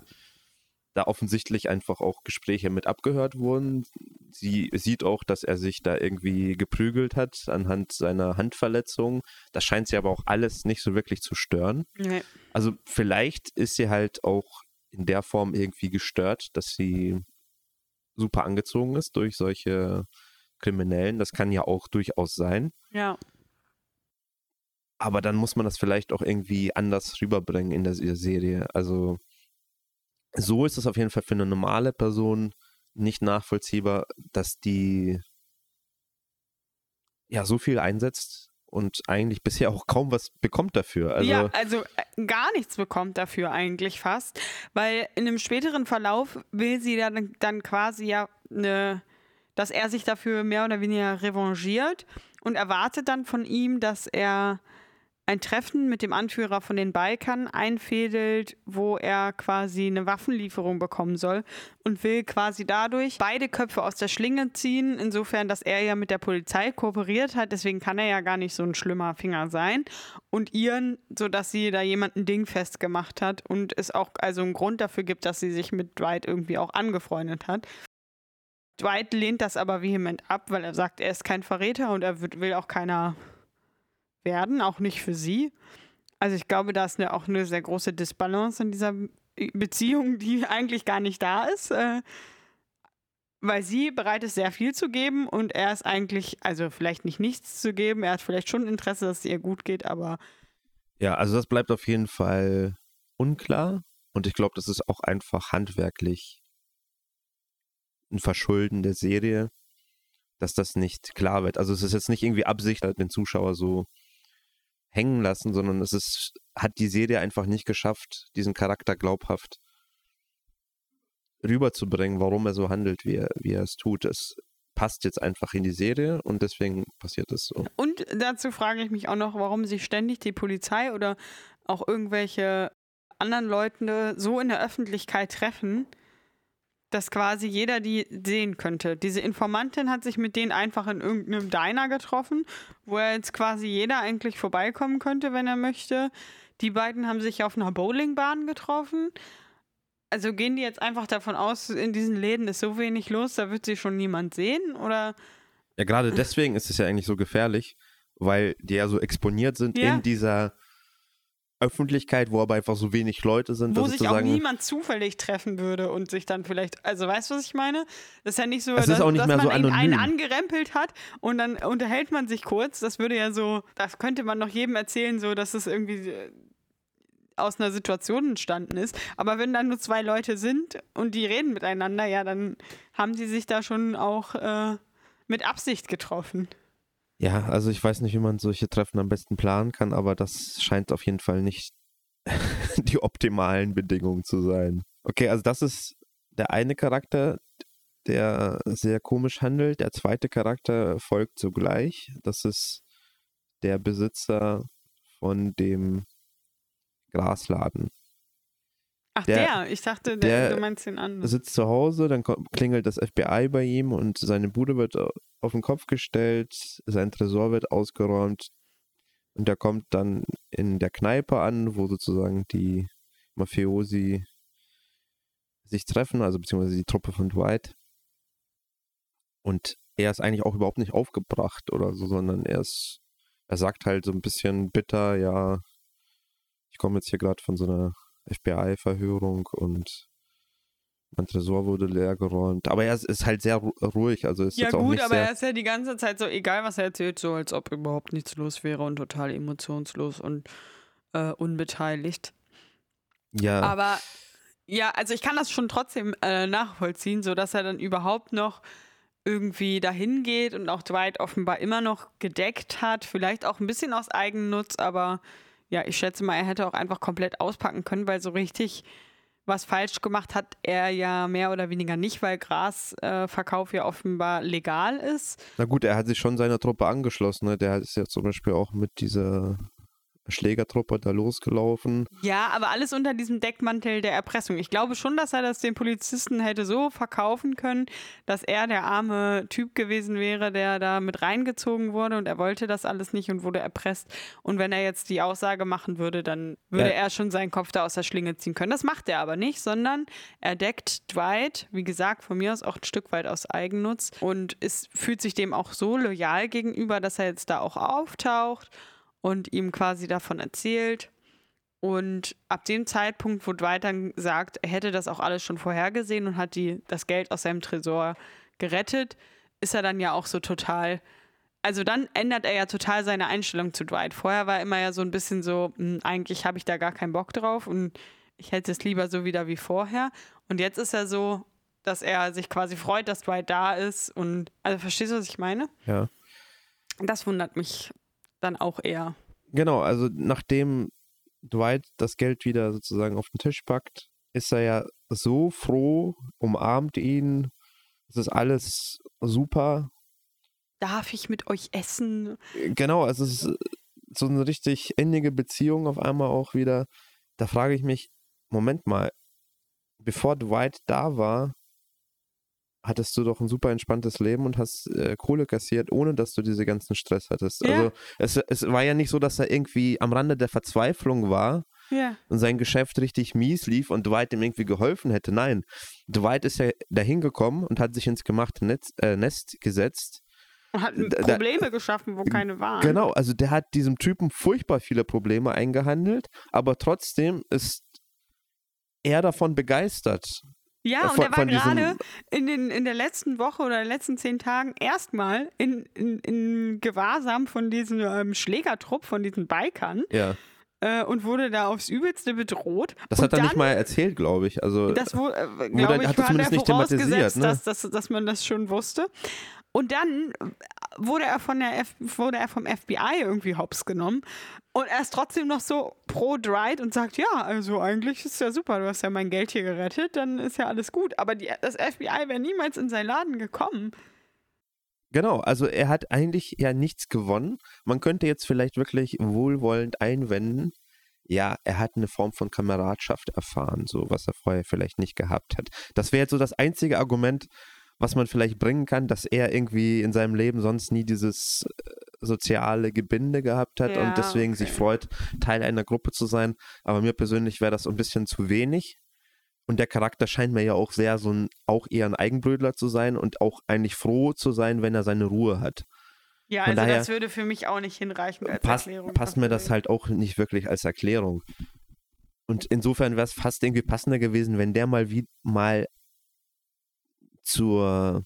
Da offensichtlich einfach auch Gespräche mit abgehört wurden. Sie sieht auch, dass er sich da irgendwie geprügelt hat anhand seiner Handverletzung. Das scheint sie aber auch alles nicht so wirklich zu stören. nee. Also vielleicht ist sie halt auch in der Form irgendwie gestört, dass sie super angezogen ist durch solche Kriminellen. Das kann ja auch durchaus sein. Ja. Aber dann muss man das vielleicht auch irgendwie anders rüberbringen in der der Serie. Also so ist es auf jeden Fall für eine normale Person nicht nachvollziehbar, dass die ja so viel einsetzt und eigentlich *laughs* bisher auch kaum was bekommt dafür. Also ja, also äh, gar nichts bekommt dafür eigentlich fast, weil in einem späteren Verlauf will sie dann, dann quasi ja eine, dass er sich dafür mehr oder weniger revanchiert und erwartet dann von ihm, dass er ein Treffen mit dem Anführer von den Balkan einfädelt, wo er quasi eine Waffenlieferung bekommen soll und will quasi dadurch beide Köpfe aus der Schlinge ziehen, insofern, dass er ja mit der Polizei kooperiert hat, deswegen kann er ja gar nicht so ein schlimmer Finger sein und ihren, sodass sie da jemanden Ding festgemacht hat und es auch also einen Grund dafür gibt, dass sie sich mit Dwight irgendwie auch angefreundet hat. Dwight lehnt das aber vehement ab, weil er sagt, er ist kein Verräter und er will auch keiner werden, auch nicht für sie. Also ich glaube, da ist eine, auch eine sehr große Disbalance in dieser Beziehung, die *laughs* eigentlich gar nicht da ist. Äh, weil sie bereit ist, sehr viel zu geben und er ist eigentlich, also vielleicht nicht nichts zu geben, er hat vielleicht schon Interesse, dass es ihr gut geht, aber. Ja, also das bleibt auf jeden Fall unklar und ich glaube, das ist auch einfach handwerklich ein Verschulden der Serie, dass das nicht klar wird. Also es ist jetzt nicht irgendwie Absicht, den Zuschauer so hängen lassen, sondern es ist, hat die Serie einfach nicht geschafft, diesen Charakter glaubhaft rüberzubringen, warum er so handelt, wie er, wie er es tut. Es passt jetzt einfach in die Serie und deswegen passiert es so. Und dazu frage ich mich auch noch, warum sich ständig die Polizei oder auch irgendwelche anderen Leute so in der Öffentlichkeit treffen, dass quasi jeder die sehen könnte. Diese Informantin hat sich mit denen einfach in irgendeinem Diner getroffen, wo er jetzt quasi jeder eigentlich vorbeikommen könnte, wenn er möchte. Die beiden haben sich auf einer Bowlingbahn getroffen. Also gehen die jetzt einfach davon aus, in diesen Läden ist so wenig los, da wird sie schon niemand sehen? Oder? Ja, gerade deswegen ist es ja eigentlich so gefährlich, weil die ja so exponiert sind ja. in dieser Öffentlichkeit, wo aber einfach so wenig Leute sind. Wo sich auch niemand zufällig treffen würde und sich dann vielleicht, also weißt du, was ich meine? Das ist ja nicht so, dass, dass man so einen angerempelt hat und dann unterhält man sich kurz. Das würde ja so, das könnte man noch jedem erzählen, so dass es irgendwie äh, aus einer Situation entstanden ist. Aber wenn dann nur zwei Leute sind und die reden miteinander, ja, dann haben die sich da schon auch äh, mit Absicht getroffen. Ja, also ich weiß nicht, wie man solche Treffen am besten planen kann, aber das scheint auf jeden Fall nicht *laughs* die optimalen Bedingungen zu sein. Okay, also das ist der eine Charakter, der sehr komisch handelt. Der zweite Charakter folgt sogleich. Das ist der Besitzer von dem Grasladen. Ach, der, der. ich dachte, der, der, du meinst den anderen. sitzt zu Hause, dann klingelt das FBI bei ihm und seine Bude wird auf den Kopf gestellt, sein Tresor wird ausgeräumt und er kommt dann in der Kneipe an, wo sozusagen die Mafiosi sich treffen, also beziehungsweise die Truppe von Dwight. Und er ist eigentlich auch überhaupt nicht aufgebracht oder so, sondern er ist, er sagt halt so ein bisschen bitter, ja, ich komme jetzt hier gerade von so einer FBI-Verhörung und mein Tresor wurde leer geräumt. Aber er ist, halt sehr ruhig. Also ist ja, jetzt gut, auch nicht aber er ist ja die ganze Zeit so, egal was er erzählt, so als ob überhaupt nichts los wäre und total emotionslos und äh, unbeteiligt. Ja. Aber ja, also ich kann das schon trotzdem äh, nachvollziehen, sodass er dann überhaupt noch irgendwie dahin geht und auch Dwight offenbar immer noch gedeckt hat. Vielleicht auch ein bisschen aus Eigennutz, aber ja, ich schätze mal, er hätte auch einfach komplett auspacken können, weil so richtig was falsch gemacht hat er ja mehr oder weniger nicht, weil Grasverkauf äh, ja offenbar legal ist. Na gut, er hat sich schon seiner Truppe angeschlossen. Ne? Der ist ja zum Beispiel auch mit dieser Schlägertruppe da losgelaufen. Ja, aber alles unter diesem Deckmantel der Erpressung. Ich glaube schon, dass er das den Polizisten hätte so verkaufen können, dass er der arme Typ gewesen wäre, der da mit reingezogen wurde und er wollte das alles nicht und wurde erpresst. Und wenn er jetzt die Aussage machen würde, dann würde ja. er schon seinen Kopf da aus der Schlinge ziehen können. Das macht er aber nicht, sondern er deckt Dwight, wie gesagt, von mir aus auch ein Stück weit aus Eigennutz und ist, fühlt sich dem auch so loyal gegenüber, dass er jetzt da auch auftaucht und ihm quasi davon erzählt. Und ab dem Zeitpunkt, wo Dwight dann sagt, er hätte das auch alles schon vorhergesehen und hat die, das Geld aus seinem Tresor gerettet, ist er dann ja auch so total. Also dann ändert er ja total seine Einstellung zu Dwight. Vorher war er immer ja so ein bisschen so, hm, eigentlich habe ich da gar keinen Bock drauf und ich hätte es lieber so wieder wie vorher. Und jetzt ist er so, dass er sich quasi freut, dass Dwight da ist. Und also verstehst du, was ich meine? Ja. Das wundert mich dann auch eher. Genau, also nachdem Dwight das Geld wieder sozusagen auf den Tisch packt, ist er ja so froh, umarmt ihn, es ist alles super. Darf ich mit euch essen? Genau, also es ist so eine richtig innige Beziehung auf einmal auch wieder. Da frage ich mich, Moment mal, bevor Dwight da war, hattest du doch ein super entspanntes Leben und hast äh, Kohle kassiert, ohne dass du diese ganzen Stress hattest. Ja. Also es, es war ja nicht so, dass er irgendwie am Rande der Verzweiflung war Ja. und sein Geschäft richtig mies lief und Dwight ihm irgendwie geholfen hätte. Nein, Dwight ist ja dahin gekommen und hat sich ins gemachte Netz, äh, Nest gesetzt. Und hat Da- da- Probleme geschaffen, wo keine waren. Genau, also der hat diesem Typen furchtbar viele Probleme eingehandelt, aber trotzdem ist er davon begeistert. Ja, und von- er war gerade in, den, in der letzten Woche oder den letzten zehn Tagen erstmal in, in, in Gewahrsam von diesem ähm, Schlägertrupp, von diesen Bikern Ja, äh, und wurde da aufs Übelste bedroht. das und hat er dann, nicht mal erzählt, glaube ich. Also Das wo, äh, Oder glaube ich, hat er zumindest nicht thematisiert, vorausgesetzt, ne? dass, dass, dass man das schon wusste. Und dann wurde er, von der F wurde er vom FBI irgendwie hops genommen. Und er ist trotzdem noch so pro Dried und sagt, ja, also eigentlich ist ja super, du hast ja mein Geld hier gerettet, dann ist ja alles gut. Aber die, das FBI wäre niemals in seinen Laden gekommen. Genau, also er hat eigentlich ja nichts gewonnen. Man könnte jetzt vielleicht wirklich wohlwollend einwenden, ja, er hat eine Form von Kameradschaft erfahren, so was er vorher vielleicht nicht gehabt hat. Das wäre jetzt so das einzige Argument, was man vielleicht bringen kann, dass er irgendwie in seinem Leben sonst nie dieses äh, soziale Gebinde gehabt hat Ja, und deswegen sich okay. freut, Teil einer Gruppe zu sein. Aber mir persönlich wäre das ein bisschen zu wenig. Und der Charakter scheint mir ja auch sehr so ein, auch eher ein Eigenbrötler zu sein und auch eigentlich froh zu sein, wenn er seine Ruhe hat. Ja, Von also daher das würde für mich auch nicht hinreichen als Passt, Erklärung. passt mir das halt auch nicht wirklich als Erklärung. Und insofern wäre es fast irgendwie passender gewesen, wenn der mal wie mal zur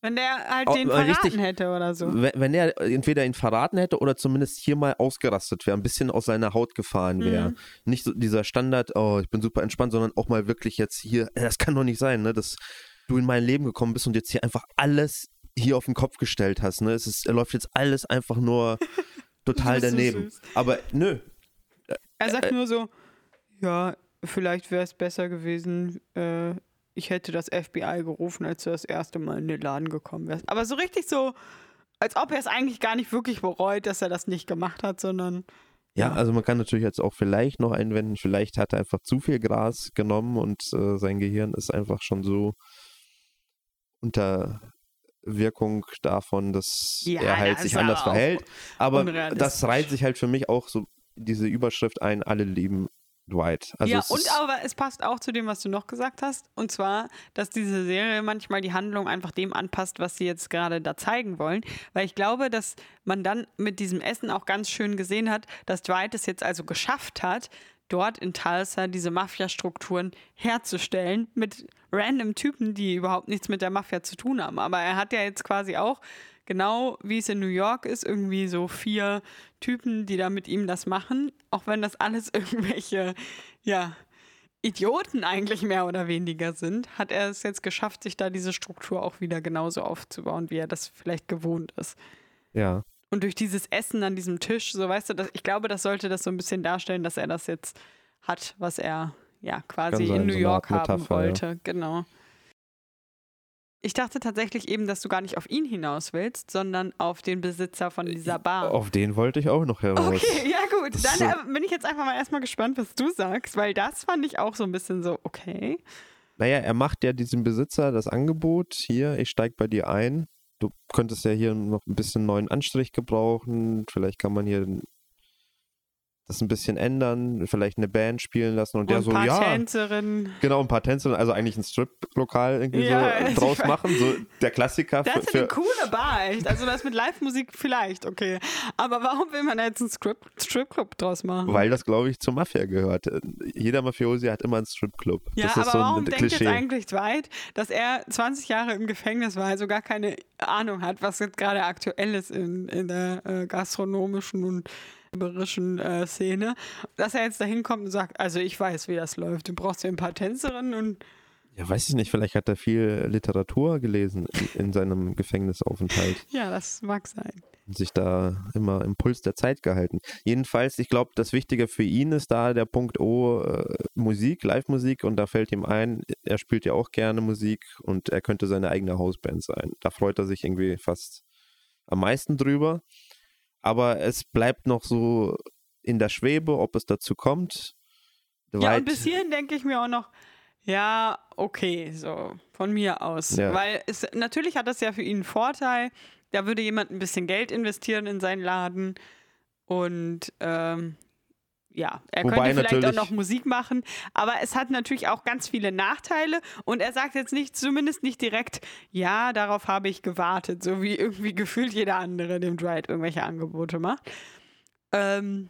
Wenn der halt den äh, verraten richtig. hätte oder so. wenn, wenn er entweder ihn verraten hätte oder zumindest hier mal ausgerastet wäre, ein bisschen aus seiner Haut gefahren wäre. Mhm. Nicht so dieser Standard, oh, ich bin super entspannt, sondern auch mal wirklich jetzt hier, äh, das kann doch nicht sein, ne, dass du in mein Leben gekommen bist und jetzt hier einfach alles hier auf den Kopf gestellt hast, ne? Es ist, läuft jetzt alles einfach nur *laughs* total daneben. süß. Aber nö, Er Äh, sagt nur so, ja, vielleicht wäre es besser gewesen, äh, ich hätte das FBI gerufen, als du das erste Mal in den Laden gekommen wärst. Aber so richtig so, als ob er es eigentlich gar nicht wirklich bereut, dass er das nicht gemacht hat, sondern Ja, also man kann natürlich jetzt auch vielleicht noch einwenden, vielleicht hat er einfach zu viel Gras genommen und äh, sein Gehirn ist einfach schon so unter Wirkung davon, dass Ja, er halt sich anders verhält. Aber das reiht sich halt für mich auch so diese Überschrift ein, alle lieben Dwight. Also ja, und aber es passt auch zu dem, was du noch gesagt hast. Und zwar, dass diese Serie manchmal die Handlung einfach dem anpasst, was sie jetzt gerade da zeigen wollen. Weil ich glaube, dass man dann mit diesem Essen auch ganz schön gesehen hat, dass Dwight es jetzt also geschafft hat, dort in Tulsa diese Mafia-Strukturen herzustellen mit random Typen, die überhaupt nichts mit der Mafia zu tun haben. Aber er hat ja jetzt quasi auch, genau wie es in New York ist, irgendwie so vier Typen, die da mit ihm das machen, auch wenn das alles *laughs* irgendwelche, ja, Idioten eigentlich mehr oder weniger sind, hat er es jetzt geschafft, sich da diese Struktur auch wieder genauso aufzubauen, wie er das vielleicht gewohnt ist. ja. Und durch dieses Essen an diesem Tisch, so weißt du, das, ich glaube, das sollte das so ein bisschen darstellen, dass er das jetzt hat, was er ja quasi sein, in New so York haben Metapher, ja. wollte. Genau. Ich dachte tatsächlich eben, dass du gar nicht auf ihn hinaus willst, sondern auf den Besitzer von dieser Bar. Auf den wollte ich auch noch heraus. Okay, ja gut. Das Dann äh, bin ich jetzt einfach mal erstmal gespannt, was du sagst, weil das fand ich auch so ein bisschen so, okay. Naja, er macht ja diesem Besitzer das Angebot, hier, ich steig bei dir ein. Du könntest ja hier noch ein bisschen neuen Anstrich gebrauchen. Vielleicht kann man hier das ein bisschen ändern, vielleicht eine Band spielen lassen und, Und der ein so, paar ja, Tänzerinnen. genau, ein paar Tänze, also eigentlich ein Strip-Lokal irgendwie Ja, *laughs* so draus machen, so der Klassiker Das für, ist eine für coole Bar, echt. Also das mit Live-Musik vielleicht, okay. Aber warum will man da jetzt einen Strip Stripclub draus machen? weil das, glaube ich, zur Mafia gehört. Jeder Mafiosi hat immer einen Stripclub. ja, das aber ist so warum ein denkt Klischee. jetzt eigentlich Dwight, dass er 20 Jahre im Gefängnis war, also gar keine Ahnung hat, was jetzt gerade aktuell ist in, in der äh, gastronomischen und iberischen äh, Szene, dass er jetzt da hinkommt und sagt, also ich weiß, wie das läuft. Du brauchst ja ein paar Tänzerinnen und Ja, weiß ich nicht, vielleicht hat er viel Literatur gelesen in, in seinem Gefängnisaufenthalt. ja, das mag sein. und sich da immer im Puls der Zeit gehalten. Jedenfalls, ich glaube, das Wichtige für ihn ist da der Punkt O, äh, Musik, Live-Musik und da fällt ihm ein, er spielt ja auch gerne Musik und er könnte seine eigene Hausband sein. Da freut er sich irgendwie fast am meisten drüber. Aber es bleibt noch so in der Schwebe, ob es dazu kommt. Dwight, ja, und bis hierhin denke ich mir auch noch, ja, okay, so von mir aus. Ja. Weil es, natürlich hat das ja für ihn einen Vorteil. Da würde jemand ein bisschen Geld investieren in seinen Laden und ähm, ja, er Wobei könnte vielleicht auch noch Musik machen, aber es hat natürlich auch ganz viele Nachteile und er sagt jetzt nicht, zumindest nicht direkt, ja, darauf habe ich gewartet, so wie irgendwie *laughs* gefühlt jeder andere dem Dwight irgendwelche Angebote macht. Ähm,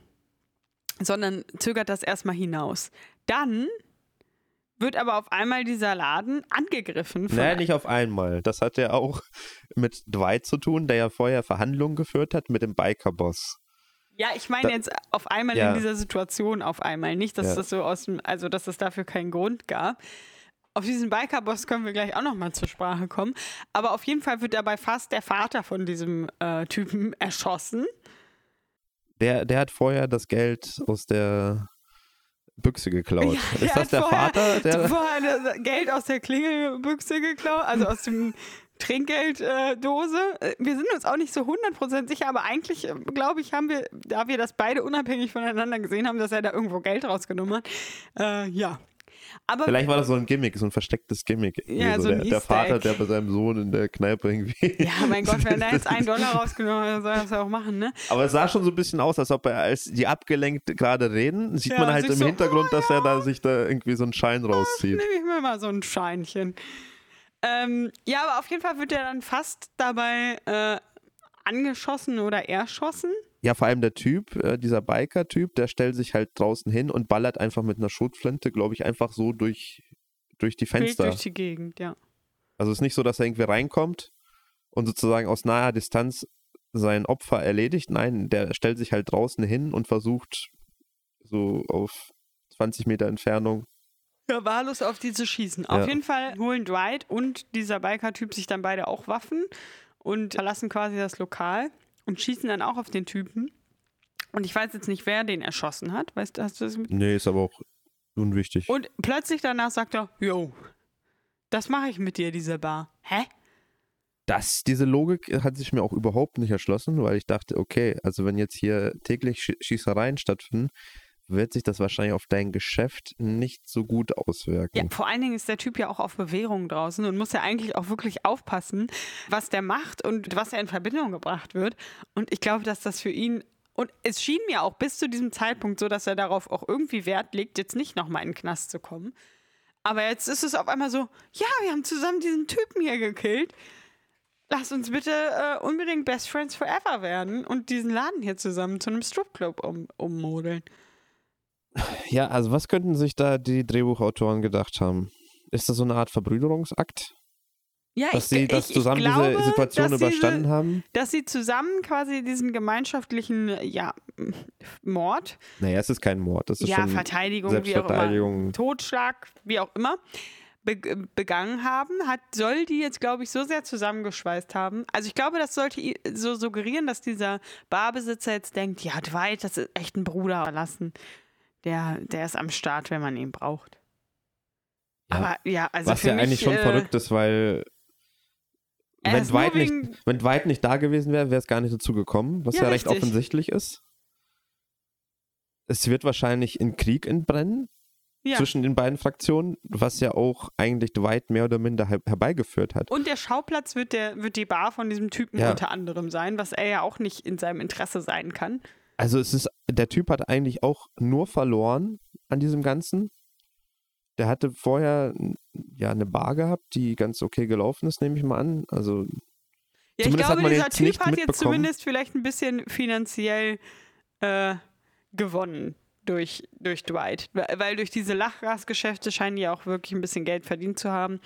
sondern zögert das erstmal hinaus. Dann wird aber auf einmal dieser Laden angegriffen. Nein, nicht auf einmal. Das hat ja auch mit Dwight zu tun, der ja vorher Verhandlungen geführt hat mit dem Biker-Boss. Ja, ich meine jetzt auf einmal ja. in dieser Situation auf einmal. Nicht, dass ja. das so aus dem, also dass es dafür keinen Grund gab. Auf diesen Biker-Boss können wir gleich auch nochmal zur Sprache kommen. Aber auf jeden Fall wird dabei fast der Vater von diesem äh, Typen *laughs* erschossen. Der, der hat vorher das Geld aus der Büchse geklaut. Ja, ist das der vorher, Vater? Der *laughs* vorher Geld aus der Klingelbüchse geklaut, also aus dem Trinkgelddose. Äh, wir sind uns auch nicht so 100% sicher, aber eigentlich, äh, glaube ich, haben wir, da wir das beide unabhängig voneinander gesehen haben, dass er da irgendwo Geld rausgenommen hat. Äh, ja. Aber Vielleicht war das so ein Gimmick, so ein verstecktes Gimmick. Ja, so, so der, der, Vater, der bei seinem Sohn in der Kneipe irgendwie. Ja, mein Gott, wenn *laughs* er jetzt einen Dollar rausgenommen hat, soll er das ja auch machen, ne? Aber es sah schon so ein bisschen aus, als ob er, als die abgelenkt gerade reden, sieht ja, man halt im so, Hintergrund, oh, dass er da sich da irgendwie so einen Schein rauszieht. Nehme ich mir mal so ein Scheinchen. Ähm, ja, aber auf jeden Fall wird er dann fast dabei äh, angeschossen oder erschossen. Ja, vor allem der Typ, äh, dieser Biker-Typ, der stellt sich halt draußen hin und ballert einfach mit einer Schrotflinte, glaube ich, einfach so durch, durch die Fenster. Durch die Gegend, ja. Also es ist nicht so, dass er irgendwie reinkommt und sozusagen aus naher Distanz sein Opfer erledigt. Nein, der stellt sich halt draußen hin und versucht so auf 20 Meter Entfernung ja, wahllos auf die zu schießen. Ja. Auf jeden Fall holen Dwight und dieser Biker-Typ sich dann beide auch Waffen und verlassen quasi das Lokal und schießen dann auch auf den Typen. Und ich weiß jetzt nicht, wer den erschossen hat. Weißt du, hast du das mit? Nee, ist aber auch unwichtig. Und plötzlich danach sagt er, yo, das mache ich mit dir, diese Bar. Hä? Das, diese Logik hat sich mir auch überhaupt nicht erschlossen, weil ich dachte, okay, also wenn jetzt hier täglich Schießereien stattfinden, wird sich das wahrscheinlich auf dein Geschäft nicht so gut auswirken. Ja, vor allen Dingen ist der Typ ja auch auf Bewährung draußen und muss ja eigentlich auch wirklich aufpassen, was der macht und was er in Verbindung gebracht wird. Und ich glaube, dass das für ihn und es schien mir auch bis zu diesem Zeitpunkt so, dass er darauf auch irgendwie Wert legt, jetzt nicht nochmal in den Knast zu kommen. Aber jetzt ist es auf einmal so, ja, wir haben zusammen diesen Typen hier gekillt. Lass uns bitte äh, unbedingt Best Friends Forever werden und diesen Laden hier zusammen zu einem Stripclub um, ummodeln. Ja, also was könnten sich da die Drehbuchautoren gedacht haben? Ist das so eine Art Verbrüderungsakt? Ja, dass ich, sie das zusammen glaube, diese Situation überstanden diese, haben? Dass sie zusammen quasi diesen gemeinschaftlichen ja, Mord. Naja, es ist kein Mord. Das ist ja, schon Verteidigung, wie auch immer. Totschlag, wie auch immer begangen haben, hat, soll die jetzt, glaube ich, so sehr zusammengeschweißt haben. Also ich glaube, das sollte so suggerieren, dass dieser Barbesitzer jetzt denkt, ja, Dwight, das ist echt ein Bruder verlassen der, der ist am Start, wenn man ihn braucht. Ja. Aber ja, also. Was ja mich, eigentlich schon äh, verrückt ist, weil wenn Dwight, nicht, wenn Dwight nicht da gewesen wäre, wäre es gar nicht dazu gekommen, was ja, ja recht richtig. offensichtlich ist. Es wird wahrscheinlich in Krieg entbrennen ja. zwischen den beiden Fraktionen, was ja auch eigentlich Dwight mehr oder minder her herbeigeführt hat. Und der Schauplatz wird, der, wird die Bar von diesem Typen ja. unter anderem sein, was er ja auch nicht in seinem Interesse sein kann. Also es ist, der Typ hat eigentlich auch nur verloren an diesem Ganzen. Der hatte vorher ja eine Bar gehabt, die ganz okay gelaufen ist, nehme ich mal an. Also ja, ich glaube, dieser Typ hat jetzt zumindest vielleicht ein bisschen finanziell äh, gewonnen durch, durch Dwight. Weil durch diese Lachgasgeschäfte scheinen die auch wirklich ein bisschen Geld verdient zu haben.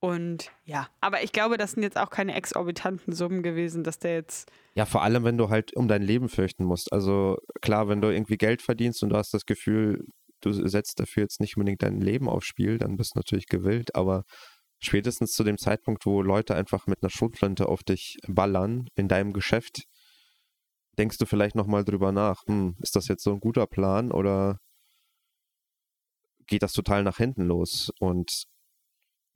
Und ja, aber ich glaube, das sind jetzt auch keine exorbitanten Summen gewesen, dass der jetzt. Ja, vor allem, wenn du halt um dein Leben fürchten musst. Also klar, wenn du irgendwie Geld verdienst und du hast das Gefühl, du setzt dafür jetzt nicht unbedingt dein Leben aufs Spiel, dann bist du natürlich gewillt, aber spätestens zu dem Zeitpunkt, wo Leute einfach mit einer Schrotflinte auf dich ballern in deinem Geschäft, denkst du vielleicht nochmal drüber nach, hm, ist das jetzt so ein guter Plan oder geht das total nach hinten los? Und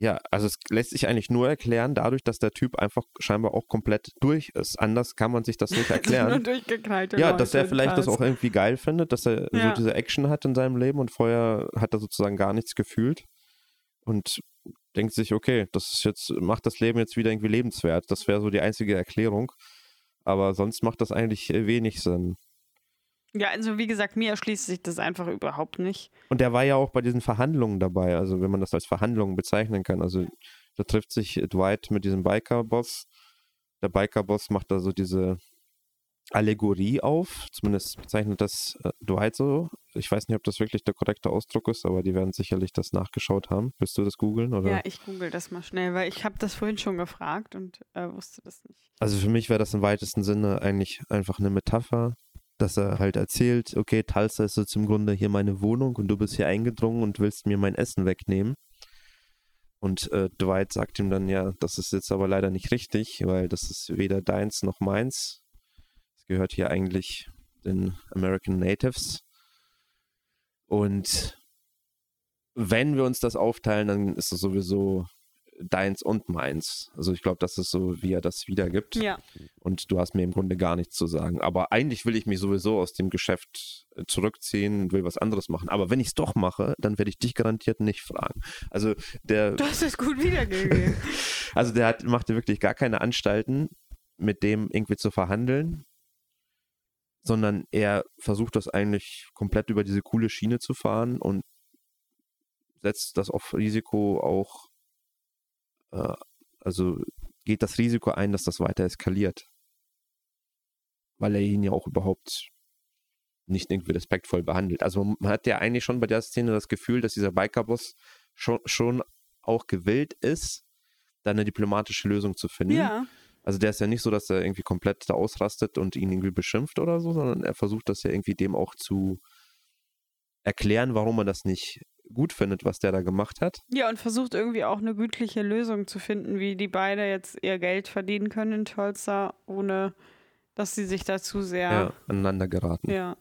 Ja, also es lässt sich eigentlich nur erklären dadurch, dass der Typ einfach scheinbar auch komplett durch ist. Anders kann man sich das nicht *laughs* erklären. Nur durchgeknallte ja, Leute dass er vielleicht das auch irgendwie geil findet, dass er Ja. so diese Action hat in seinem Leben und vorher hat er sozusagen gar nichts gefühlt und denkt sich, okay, das ist jetzt macht das Leben jetzt wieder irgendwie lebenswert. Das wäre so die einzige Erklärung. Aber sonst macht das eigentlich wenig Sinn. Ja, also wie gesagt, mir erschließt sich das einfach überhaupt nicht. Und der war ja auch bei diesen Verhandlungen dabei, also wenn man das als Verhandlungen bezeichnen kann. Also da trifft sich Dwight mit diesem Biker-Boss. Der Biker-Boss macht da so diese Allegorie auf, zumindest bezeichnet das äh, Dwight so. Ich weiß nicht, ob das wirklich der korrekte Ausdruck ist, aber die werden sicherlich das nachgeschaut haben. Willst du das googeln? Ja, ich google das mal schnell, weil ich habe das vorhin schon gefragt und äh, wusste das nicht. Also für mich wäre das im weitesten Sinne eigentlich einfach eine Metapher, dass er halt erzählt, okay, Tulsa ist jetzt im Grunde hier meine Wohnung und du bist hier eingedrungen und willst mir mein Essen wegnehmen. Und äh, Dwight sagt ihm dann, ja, das ist jetzt aber leider nicht richtig, weil das ist weder deins noch meins. Es gehört hier eigentlich den American Natives. Und wenn wir uns das aufteilen, dann ist es sowieso deins und meins. Also ich glaube, das ist so, wie er das wiedergibt. Ja, Und du hast mir im Grunde gar nichts zu sagen. Aber eigentlich will ich mich sowieso aus dem Geschäft äh, zurückziehen und will was anderes machen. Aber wenn ich es doch mache, dann werde ich dich garantiert nicht fragen. Also der, du hast es gut wiedergegeben. *laughs* also der hat, machte wirklich gar keine Anstalten, mit dem irgendwie zu verhandeln, sondern er versucht das eigentlich komplett über diese coole Schiene zu fahren und setzt das auf Risiko auch, äh, also geht das Risiko ein, dass das weiter eskaliert. Weil er ihn ja auch überhaupt nicht irgendwie respektvoll behandelt. Also man hat ja eigentlich schon bei der Szene das Gefühl, dass dieser Bikerboss schon, schon auch gewillt ist, da eine diplomatische Lösung zu finden. ja, Also der ist ja nicht so, dass er irgendwie komplett da ausrastet und ihn irgendwie beschimpft oder so, sondern er versucht das ja irgendwie dem auch zu erklären, warum er das nicht gut findet, was der da gemacht hat. ja, und versucht irgendwie auch eine gütliche Lösung zu finden, wie die beide jetzt ihr Geld verdienen können in Tulsa, ohne dass sie sich dazu sehr. Ja, aneinander geraten. ja.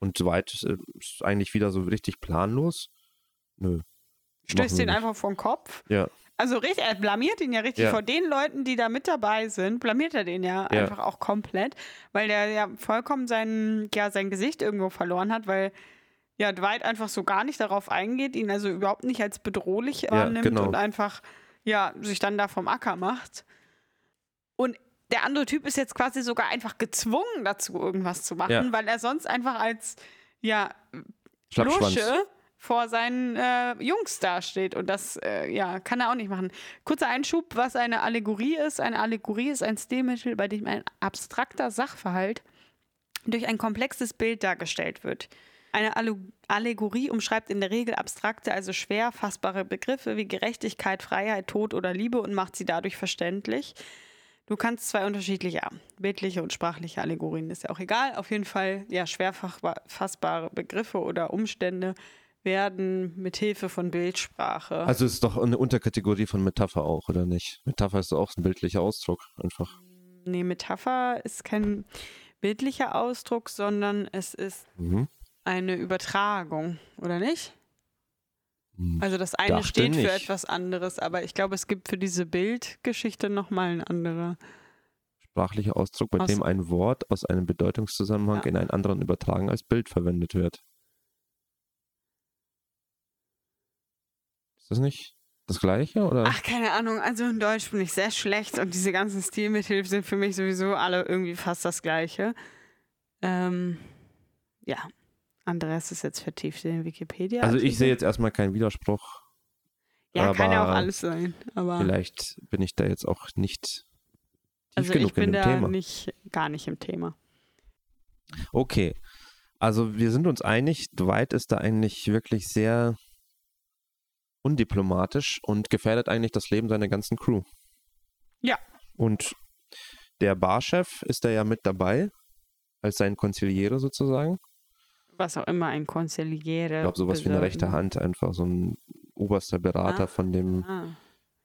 Und Dwight äh, ist eigentlich wieder so richtig planlos. Nö. Stößt nicht. einfach den Kopf. Ja. Also richtig, er blamiert ihn ja richtig Ja. vor den Leuten, die da mit dabei sind, blamiert er den ja, Ja. einfach auch komplett, weil der ja vollkommen sein, ja, sein Gesicht irgendwo verloren hat, weil ja Dwight einfach so gar nicht darauf eingeht, ihn also überhaupt nicht als bedrohlich wahrnimmt genau. und einfach ja sich dann da vom Acker macht. Und der andere Typ ist jetzt quasi sogar einfach gezwungen dazu, irgendwas zu machen, Ja. weil er sonst einfach als ja. Lusche vor seinen äh, Jungs dasteht. Und das äh, ja, kann er auch nicht machen. Kurzer Einschub, was eine Allegorie ist. Eine Allegorie ist ein Stilmittel, bei dem ein abstrakter Sachverhalt durch ein komplexes Bild dargestellt wird. Eine Alle Allegorie umschreibt in der Regel abstrakte, also schwer fassbare Begriffe wie Gerechtigkeit, Freiheit, Tod oder Liebe und macht sie dadurch verständlich. Du kannst zwei unterschiedliche bildliche und sprachliche Allegorien, ist ja auch egal. Auf jeden Fall, ja, schwer fassbare Begriffe oder Umstände werden mit Hilfe von Bildsprache. Also ist doch eine Unterkategorie von Metapher auch, oder nicht? Metapher ist doch auch ein bildlicher Ausdruck, einfach. nee, Metapher ist kein bildlicher Ausdruck, sondern es ist Mhm. Eine Übertragung, oder nicht? Hm. Also das eine Dachte steht für nicht. etwas anderes, aber ich glaube, es gibt für diese Bildgeschichte nochmal eine andere. Sprachlicher Ausdruck, bei Aus- dem ein Wort aus einem Bedeutungszusammenhang Ja. in einen anderen übertragen als Bild verwendet wird. Ist das nicht das Gleiche, oder? Ach, keine Ahnung. Also in Deutsch bin ich sehr schlecht und diese ganzen Stilmittel sind für mich sowieso alle irgendwie fast das Gleiche. Ähm, ja. Andreas ist jetzt vertieft in den Wikipedia. also ich sehe jetzt erstmal keinen Widerspruch. Ja, kann ja auch alles sein. Aber Vielleicht bin ich da jetzt auch nicht tief also genug ich bin in dem da Thema. nicht gar nicht im Thema. Okay. Also wir sind uns einig, Dwight ist da eigentlich wirklich sehr undiplomatisch und gefährdet eigentlich das Leben seiner ganzen Crew. Ja. Und der Barchef ist da ja mit dabei, als sein Konziliere sozusagen. Was auch immer ein Konziliere. Ich glaube, sowas wie eine rechte Hand, einfach so ein oberster Berater Ah. von dem Ah.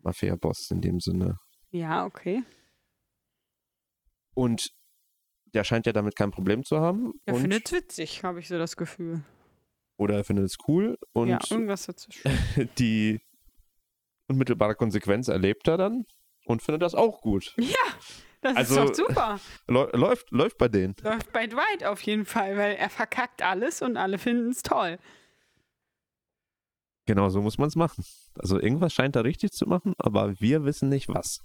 Mafia-Boss in dem Sinne. Ja, okay. Und der scheint ja damit kein Problem zu haben. Er findet es witzig, habe ich so das Gefühl. oder er findet es cool. Und ja, irgendwas dazwischen. *laughs* die unmittelbare Konsequenz erlebt er dann und findet das auch gut. Ja, das Also- ist doch super. *laughs* Läuft, läuft bei denen. Läuft bei Dwight auf jeden Fall, weil er verkackt alles und alle finden es toll. Genau, so muss man es machen. Also irgendwas scheint er richtig zu machen, aber wir wissen nicht was.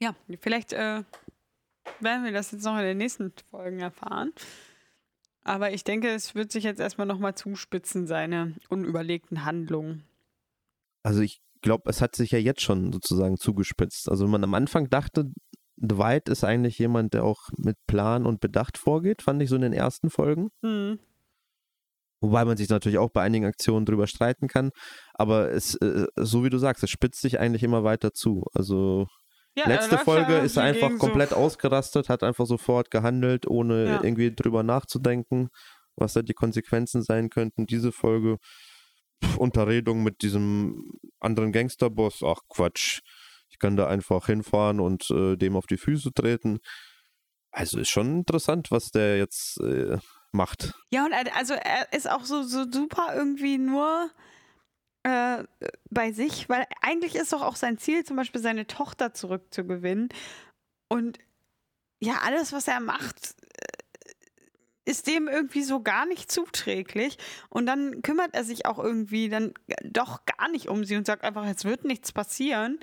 Ja, vielleicht äh, werden wir das jetzt noch in den nächsten Folgen erfahren. Aber ich denke, es wird sich jetzt erstmal nochmal zuspitzen, seine unüberlegten Handlungen. Also ich glaube, es hat sich ja jetzt schon sozusagen zugespitzt. Also wenn man am Anfang dachte, Dwight ist eigentlich jemand, der auch mit Plan und Bedacht vorgeht, fand ich so in den ersten Folgen. Hm. Wobei man sich natürlich auch bei einigen Aktionen drüber streiten kann. Aber es, äh, so wie du sagst, es spitzt sich eigentlich immer weiter zu. Also Ja, letzte Folge ist er einfach hingegen so- komplett ausgerastet, hat einfach sofort gehandelt, ohne Ja. irgendwie drüber nachzudenken, was da die Konsequenzen sein könnten. Diese Folge, pff, Unterredung mit diesem anderen Gangsterboss, ach Quatsch. Ich kann da einfach hinfahren und äh, dem auf die Füße treten. Also ist schon interessant, was der jetzt äh, macht. Ja, und also er ist auch so, so super irgendwie nur äh, bei sich, weil eigentlich ist doch auch sein Ziel, zum Beispiel seine Tochter zurückzugewinnen. Und ja, alles, was er macht, äh, ist dem irgendwie so gar nicht zuträglich. Und dann kümmert er sich auch irgendwie dann doch gar nicht um sie und sagt einfach, es wird nichts passieren.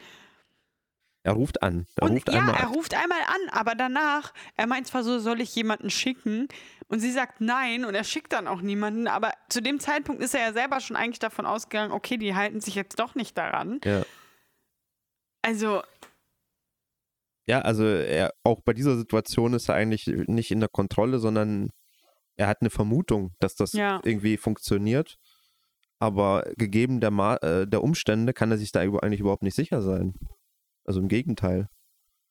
Er ruft an. Er und ruft ja, einmal er an. ruft einmal an, aber danach, er meint zwar so, soll ich jemanden schicken? Und sie sagt nein und er schickt dann auch niemanden, aber zu dem Zeitpunkt ist er ja selber schon eigentlich davon ausgegangen, okay, die halten sich jetzt doch nicht daran. Ja. Also, Ja, also er, auch bei dieser Situation ist er eigentlich nicht in der Kontrolle, sondern er hat eine Vermutung, dass das Ja. irgendwie funktioniert. Aber gegeben der, Ma äh, der Umstände kann er sich da eigentlich überhaupt nicht sicher sein. Also im Gegenteil.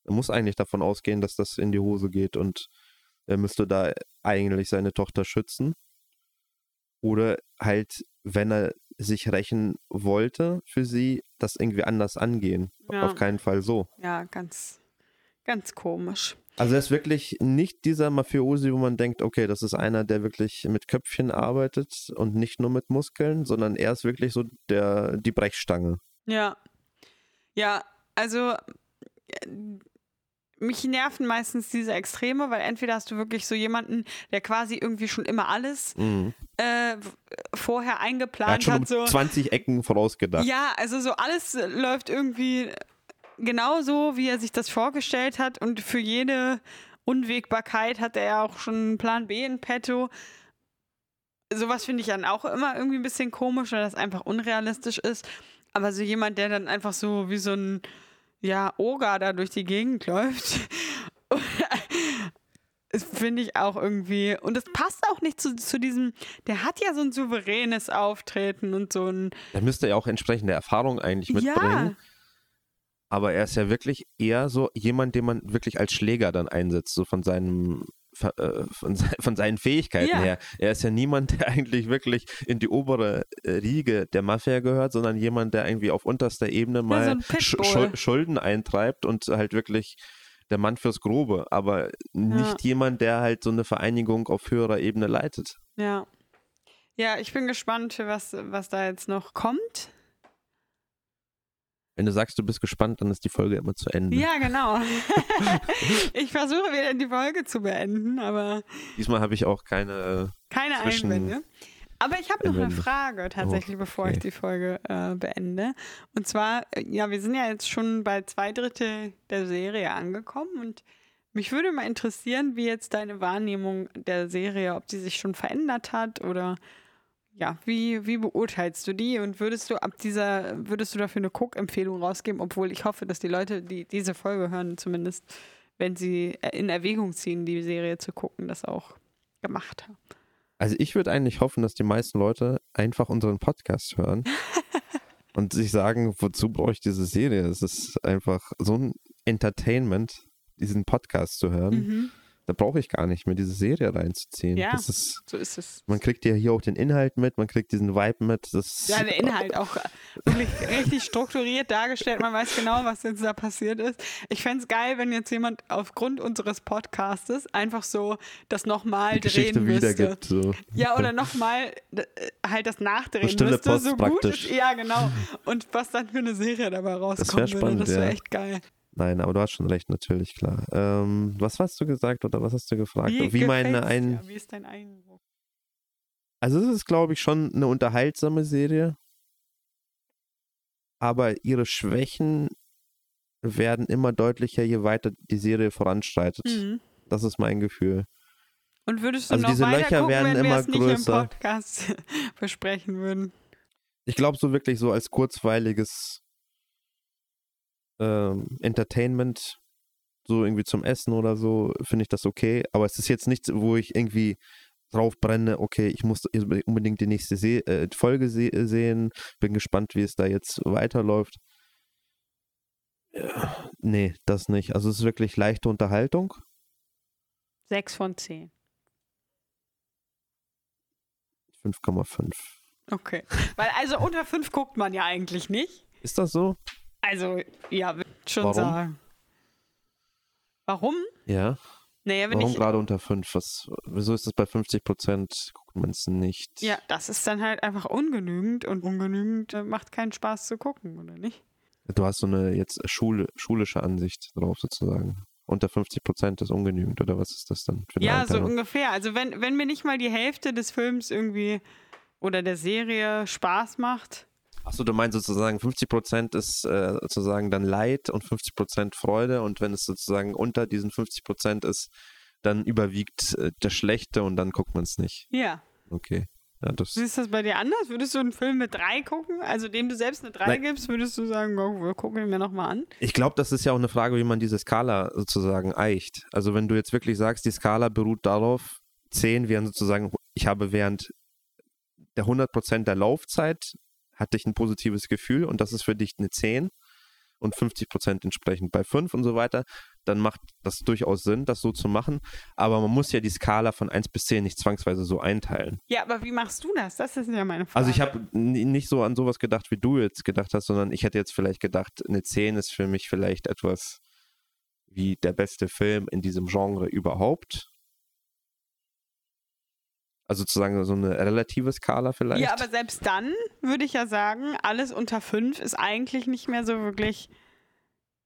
Er muss eigentlich davon ausgehen, dass das in die Hose geht und er müsste da eigentlich seine Tochter schützen. Oder halt, wenn er sich rächen wollte für sie, das irgendwie anders angehen. Ja. Auf keinen Fall so. ja, ganz, ganz komisch. Also er ist wirklich nicht dieser Mafiosi, wo man denkt, okay, das ist einer, der wirklich mit Köpfchen arbeitet und nicht nur mit Muskeln, sondern er ist wirklich so der, die Brechstange. Ja. Ja, also äh, mich nerven meistens diese Extreme, weil entweder hast du wirklich so jemanden, der quasi irgendwie schon immer alles Mhm. äh, vorher Er hat eingeplant schon hat. um so. 20 Ecken vorausgedacht. Ja, also so alles äh, läuft irgendwie genau so, wie er sich das vorgestellt hat. Und für jede Unwägbarkeit hat er ja auch schon einen Plan B in petto. Sowas finde ich dann auch immer irgendwie ein bisschen komisch, weil das einfach unrealistisch ist. Aber so jemand, der dann einfach so wie so ein ja, Oger da durch die Gegend läuft, *laughs* das finde ich auch irgendwie. Und es passt auch nicht zu, zu diesem, der hat ja so ein souveränes Auftreten und so ein Da müsste er auch entsprechende Erfahrung eigentlich mitbringen. Ja, Aber er ist ja wirklich eher so jemand, den man wirklich als Schläger dann einsetzt, so von seinem von, se- von seinen Fähigkeiten Ja. her. Er ist ja niemand, der eigentlich wirklich in die obere äh, Riege der Mafia gehört, sondern jemand, der irgendwie auf unterster Ebene mal so Sch Schulden eintreibt und halt wirklich der Mann fürs Grobe, aber nicht jemand, der halt so eine Vereinigung auf höherer Ebene leitet. ja. Ja, ich bin gespannt, was, was da jetzt noch kommt. Wenn du sagst, du bist gespannt, dann ist die Folge immer zu Ende. Ja, genau. *laughs* ich versuche wieder die Folge zu beenden, aber Diesmal habe ich auch keine. keine Zwischen- Einwände. Aber ich habe noch eine. Frage tatsächlich, bevor ich okay. die Folge äh, beende. Und zwar, äh, ja, wir sind ja jetzt schon bei zwei Drittel der Serie angekommen und mich würde mal interessieren, wie jetzt deine Wahrnehmung der Serie, ob die sich schon verändert hat oder ja, wie, wie beurteilst du die und würdest du ab dieser, würdest du dafür eine Cook-Empfehlung rausgeben, obwohl ich hoffe, dass die Leute, die diese Folge hören, zumindest, wenn sie in Erwägung ziehen, die Serie zu gucken, das auch gemacht haben. Also ich würde eigentlich hoffen, dass die meisten Leute einfach unseren Podcast hören *laughs* und sich sagen, wozu brauche ich diese Serie? Es ist einfach so ein Entertainment, diesen Podcast zu hören. Mhm. Da brauche ich gar nicht mehr diese Serie reinzuziehen. Ja, das ist, so ist es. man kriegt ja hier auch den Inhalt mit, man kriegt diesen Vibe mit. Das Ja, der Inhalt auch wirklich richtig strukturiert dargestellt. Man weiß genau, was jetzt da passiert ist. Ich fände es geil, wenn jetzt jemand aufgrund unseres Podcastes einfach so das nochmal drehen Geschichte müsste. So. Ja, oder nochmal äh, halt das nachdrehen stille müsste, Post so gut praktisch. ist. Ja, genau. Und was dann für eine Serie dabei rauskommen wär würde, spannend, das wäre ja. echt geil. Nein, aber du hast schon recht, natürlich, klar. Ähm, was hast du gesagt oder was hast du gefragt? Wie, meine gefällt's ein. dir? Wie ist dein Eindruck? Also es ist, glaube ich, schon eine unterhaltsame Serie. Aber ihre Schwächen werden immer deutlicher, je weiter die Serie voranschreitet. Mhm. Das ist mein Gefühl. Und würdest du Also noch diese weiter Löcher gucken, werden wenn wir immer es nicht größer. im Podcast *laughs* besprechen würden? Ich glaube, so wirklich so als kurzweiliges ähm, Entertainment, so irgendwie zum Essen oder so, finde ich das okay. Aber es ist jetzt nichts, wo ich irgendwie drauf brenne, okay, ich muss unbedingt die nächste Se äh, Folge se sehen, bin gespannt, wie es da jetzt weiterläuft. Ja, nee, das nicht. Also es ist wirklich leichte Unterhaltung. Sechs von zehn. 5,5. Okay. Weil also unter fünf guckt man ja eigentlich nicht. Ist das so? Also, ja, würde ich schon Warum? sagen. Warum? Ja. Naja, Warum ich. gerade unter 5? Was, wieso ist das bei 50 Prozent? Guckt man es nicht. Ja, das ist dann halt einfach ungenügend und ungenügend äh, macht keinen Spaß zu gucken, oder nicht? Du hast so eine jetzt Schule, schulische Ansicht drauf sozusagen. Unter 50 Prozent ist ungenügend, oder was ist das dann für Ja, so ungefähr. Also wenn, wenn mir nicht mal die Hälfte des Films irgendwie oder der Serie Spaß macht. Achso, du meinst sozusagen 50 Prozent ist äh, sozusagen dann Leid und 50 Prozent Freude und wenn es sozusagen unter diesen 50 Prozent ist, dann überwiegt äh, das Schlechte und dann guckt man es nicht. Ja. Okay. Ja, das, Siehst du das bei dir anders? Würdest du einen Film mit drei gucken? Also dem du selbst eine drei Nein. gibst, würdest du sagen, oh, wir gucken ihn mir nochmal an? ich glaube, das ist ja auch eine Frage, wie man diese Skala sozusagen eicht. Also wenn du jetzt wirklich sagst, die Skala beruht darauf, 10 wären sozusagen, ich habe während der 100 Prozent der Laufzeit hatte ich ein positives Gefühl und das ist für dich eine 10 und 50 Prozent entsprechend bei 5 und so weiter, dann macht das durchaus Sinn, das so zu machen. Aber man muss ja die Skala von 1 bis 10 nicht zwangsweise so einteilen. Ja, aber wie machst du das? Das ist ja meine Frage. Also ich habe nicht so an sowas gedacht, wie du jetzt gedacht hast, sondern ich hätte jetzt vielleicht gedacht, eine 10 ist für mich vielleicht etwas wie der beste Film in diesem Genre überhaupt. Also sozusagen so eine relative Skala vielleicht. Ja, aber selbst dann würde ich ja sagen, alles unter fünf ist eigentlich nicht mehr so wirklich,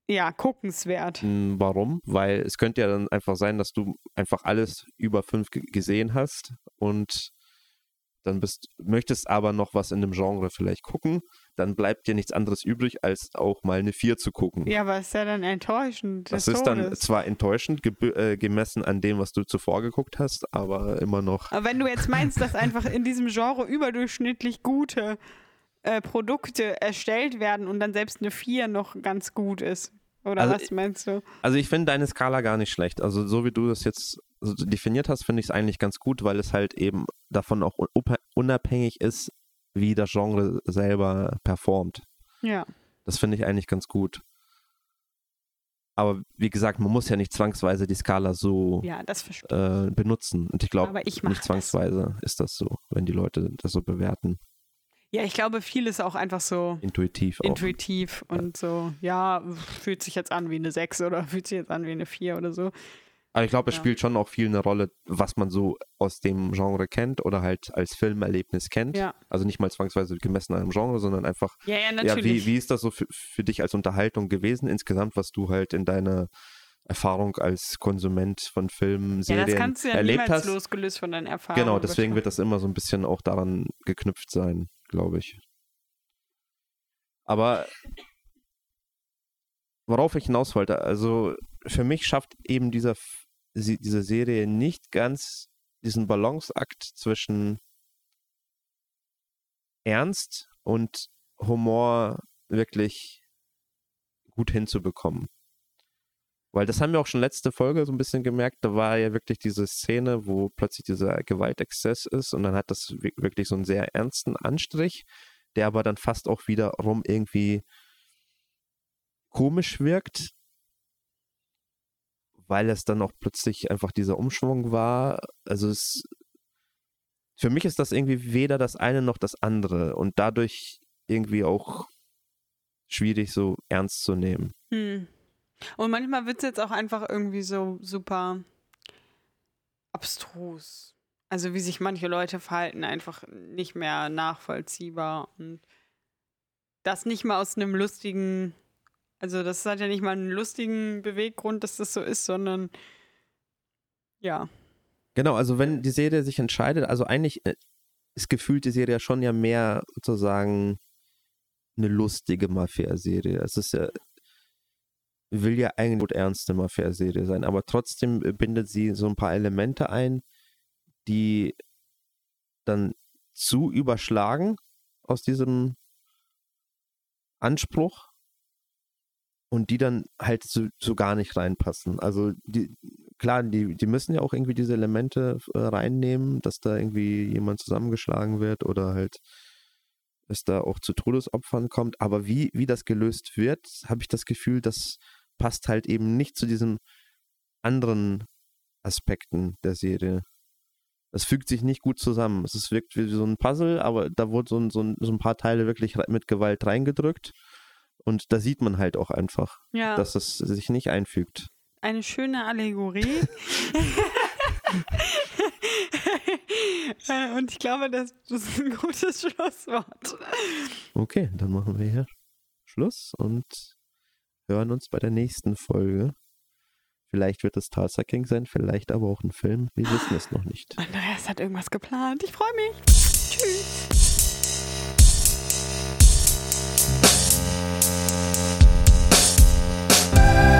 ja, guckenswert. Mm, Warum? Weil es könnte ja dann einfach sein, dass du einfach alles über fünf ge- gesehen hast und dann bist, möchtest aber noch was in dem Genre vielleicht gucken, dann bleibt dir nichts anderes übrig, als auch mal eine 4 zu gucken. Ja, aber ist ja dann enttäuschend. das ist dann zwar enttäuschend äh, gemessen an dem, was du zuvor geguckt hast, aber immer noch. Aber wenn du jetzt meinst, dass einfach in diesem Genre überdurchschnittlich gute äh, Produkte erstellt werden und dann selbst eine 4 noch ganz gut ist. Oder Also was meinst du? Also ich finde deine Skala gar nicht schlecht. Also so wie du das jetzt definiert hast, finde ich es eigentlich ganz gut, weil es halt eben davon auch un- unabhängig ist, wie das Genre selber performt. Ja. Das finde ich eigentlich ganz gut. Aber wie gesagt, man muss ja nicht zwangsweise die Skala so Ja, das äh, benutzen. Und ich glaube, nicht zwangsweise ist das so, wenn die Leute das so bewerten. Ja, ich glaube, viel ist auch einfach so Intuitiv auch. intuitiv und so, ja, fühlt sich jetzt an wie eine 6 oder *laughs* fühlt sich jetzt an wie eine 4 oder so. Aber ich glaube, es Ja. spielt schon auch viel eine Rolle, was man so aus dem Genre kennt oder halt als Filmerlebnis kennt. Ja. Also nicht mal zwangsweise gemessen an einem Genre, sondern einfach, Ja, ja, ja, natürlich. wie, wie ist das so für, für dich als Unterhaltung gewesen insgesamt, was du halt in deiner Erfahrung als Konsument von Filmen, ja, Serien das kannst du ja erlebt hast? losgelöst von deinen Erfahrungen. Genau, deswegen wird das immer so ein bisschen auch daran geknüpft sein, glaube ich. Aber worauf ich hinaus wollte, also für mich schafft eben dieser, sie- diese Serie nicht ganz diesen Balanceakt zwischen Ernst und Humor wirklich gut hinzubekommen. Weil das haben wir auch schon letzte Folge so ein bisschen gemerkt, da war ja wirklich diese Szene, wo plötzlich dieser Gewaltexzess ist und dann hat das wi- wirklich so einen sehr ernsten Anstrich, der aber dann fast auch wiederum irgendwie komisch wirkt, weil es dann auch plötzlich einfach dieser Umschwung war. Also es, für mich ist das irgendwie weder das eine noch das andere und dadurch irgendwie auch schwierig so ernst zu nehmen. Hm. Und manchmal wird es jetzt auch einfach irgendwie so super abstrus. Also wie sich manche Leute verhalten, einfach nicht mehr nachvollziehbar. Und das nicht mal aus einem lustigen, also das hat ja nicht mal einen lustigen Beweggrund, dass das so ist, sondern ja. Genau, also wenn die Serie sich entscheidet, also eigentlich äh, ist gefühlt die Serie ja schon ja mehr sozusagen eine lustige Mafia-Serie. Es ist ja, will ja eigentlich eine ernste Mafia-Serie sein, aber trotzdem bindet sie so ein paar Elemente ein, die dann zu überschlagen aus diesem Anspruch und die dann halt so, so gar nicht reinpassen. Also die, klar, die, die müssen ja auch irgendwie diese Elemente äh, reinnehmen, dass da irgendwie jemand zusammengeschlagen wird oder halt es da auch zu Todesopfern kommt. Aber wie, wie das gelöst wird, habe ich das Gefühl, das passt halt eben nicht zu diesen anderen Aspekten der Serie. Es fügt sich nicht gut zusammen. Es wirkt wie so ein Puzzle, aber da wurden so so so ein paar Teile wirklich mit Gewalt reingedrückt. Und da sieht man halt auch einfach, ja. dass es sich nicht einfügt. Eine schöne Allegorie. *laughs* Und ich glaube, das ist ein gutes Schlusswort. Okay, dann machen wir hier Schluss und hören uns bei der nächsten Folge. Vielleicht wird es Tulsa King sein, vielleicht aber auch ein Film. Wir wissen es noch nicht. Andreas hat irgendwas geplant. Ich freue mich. Tschüss. Bye.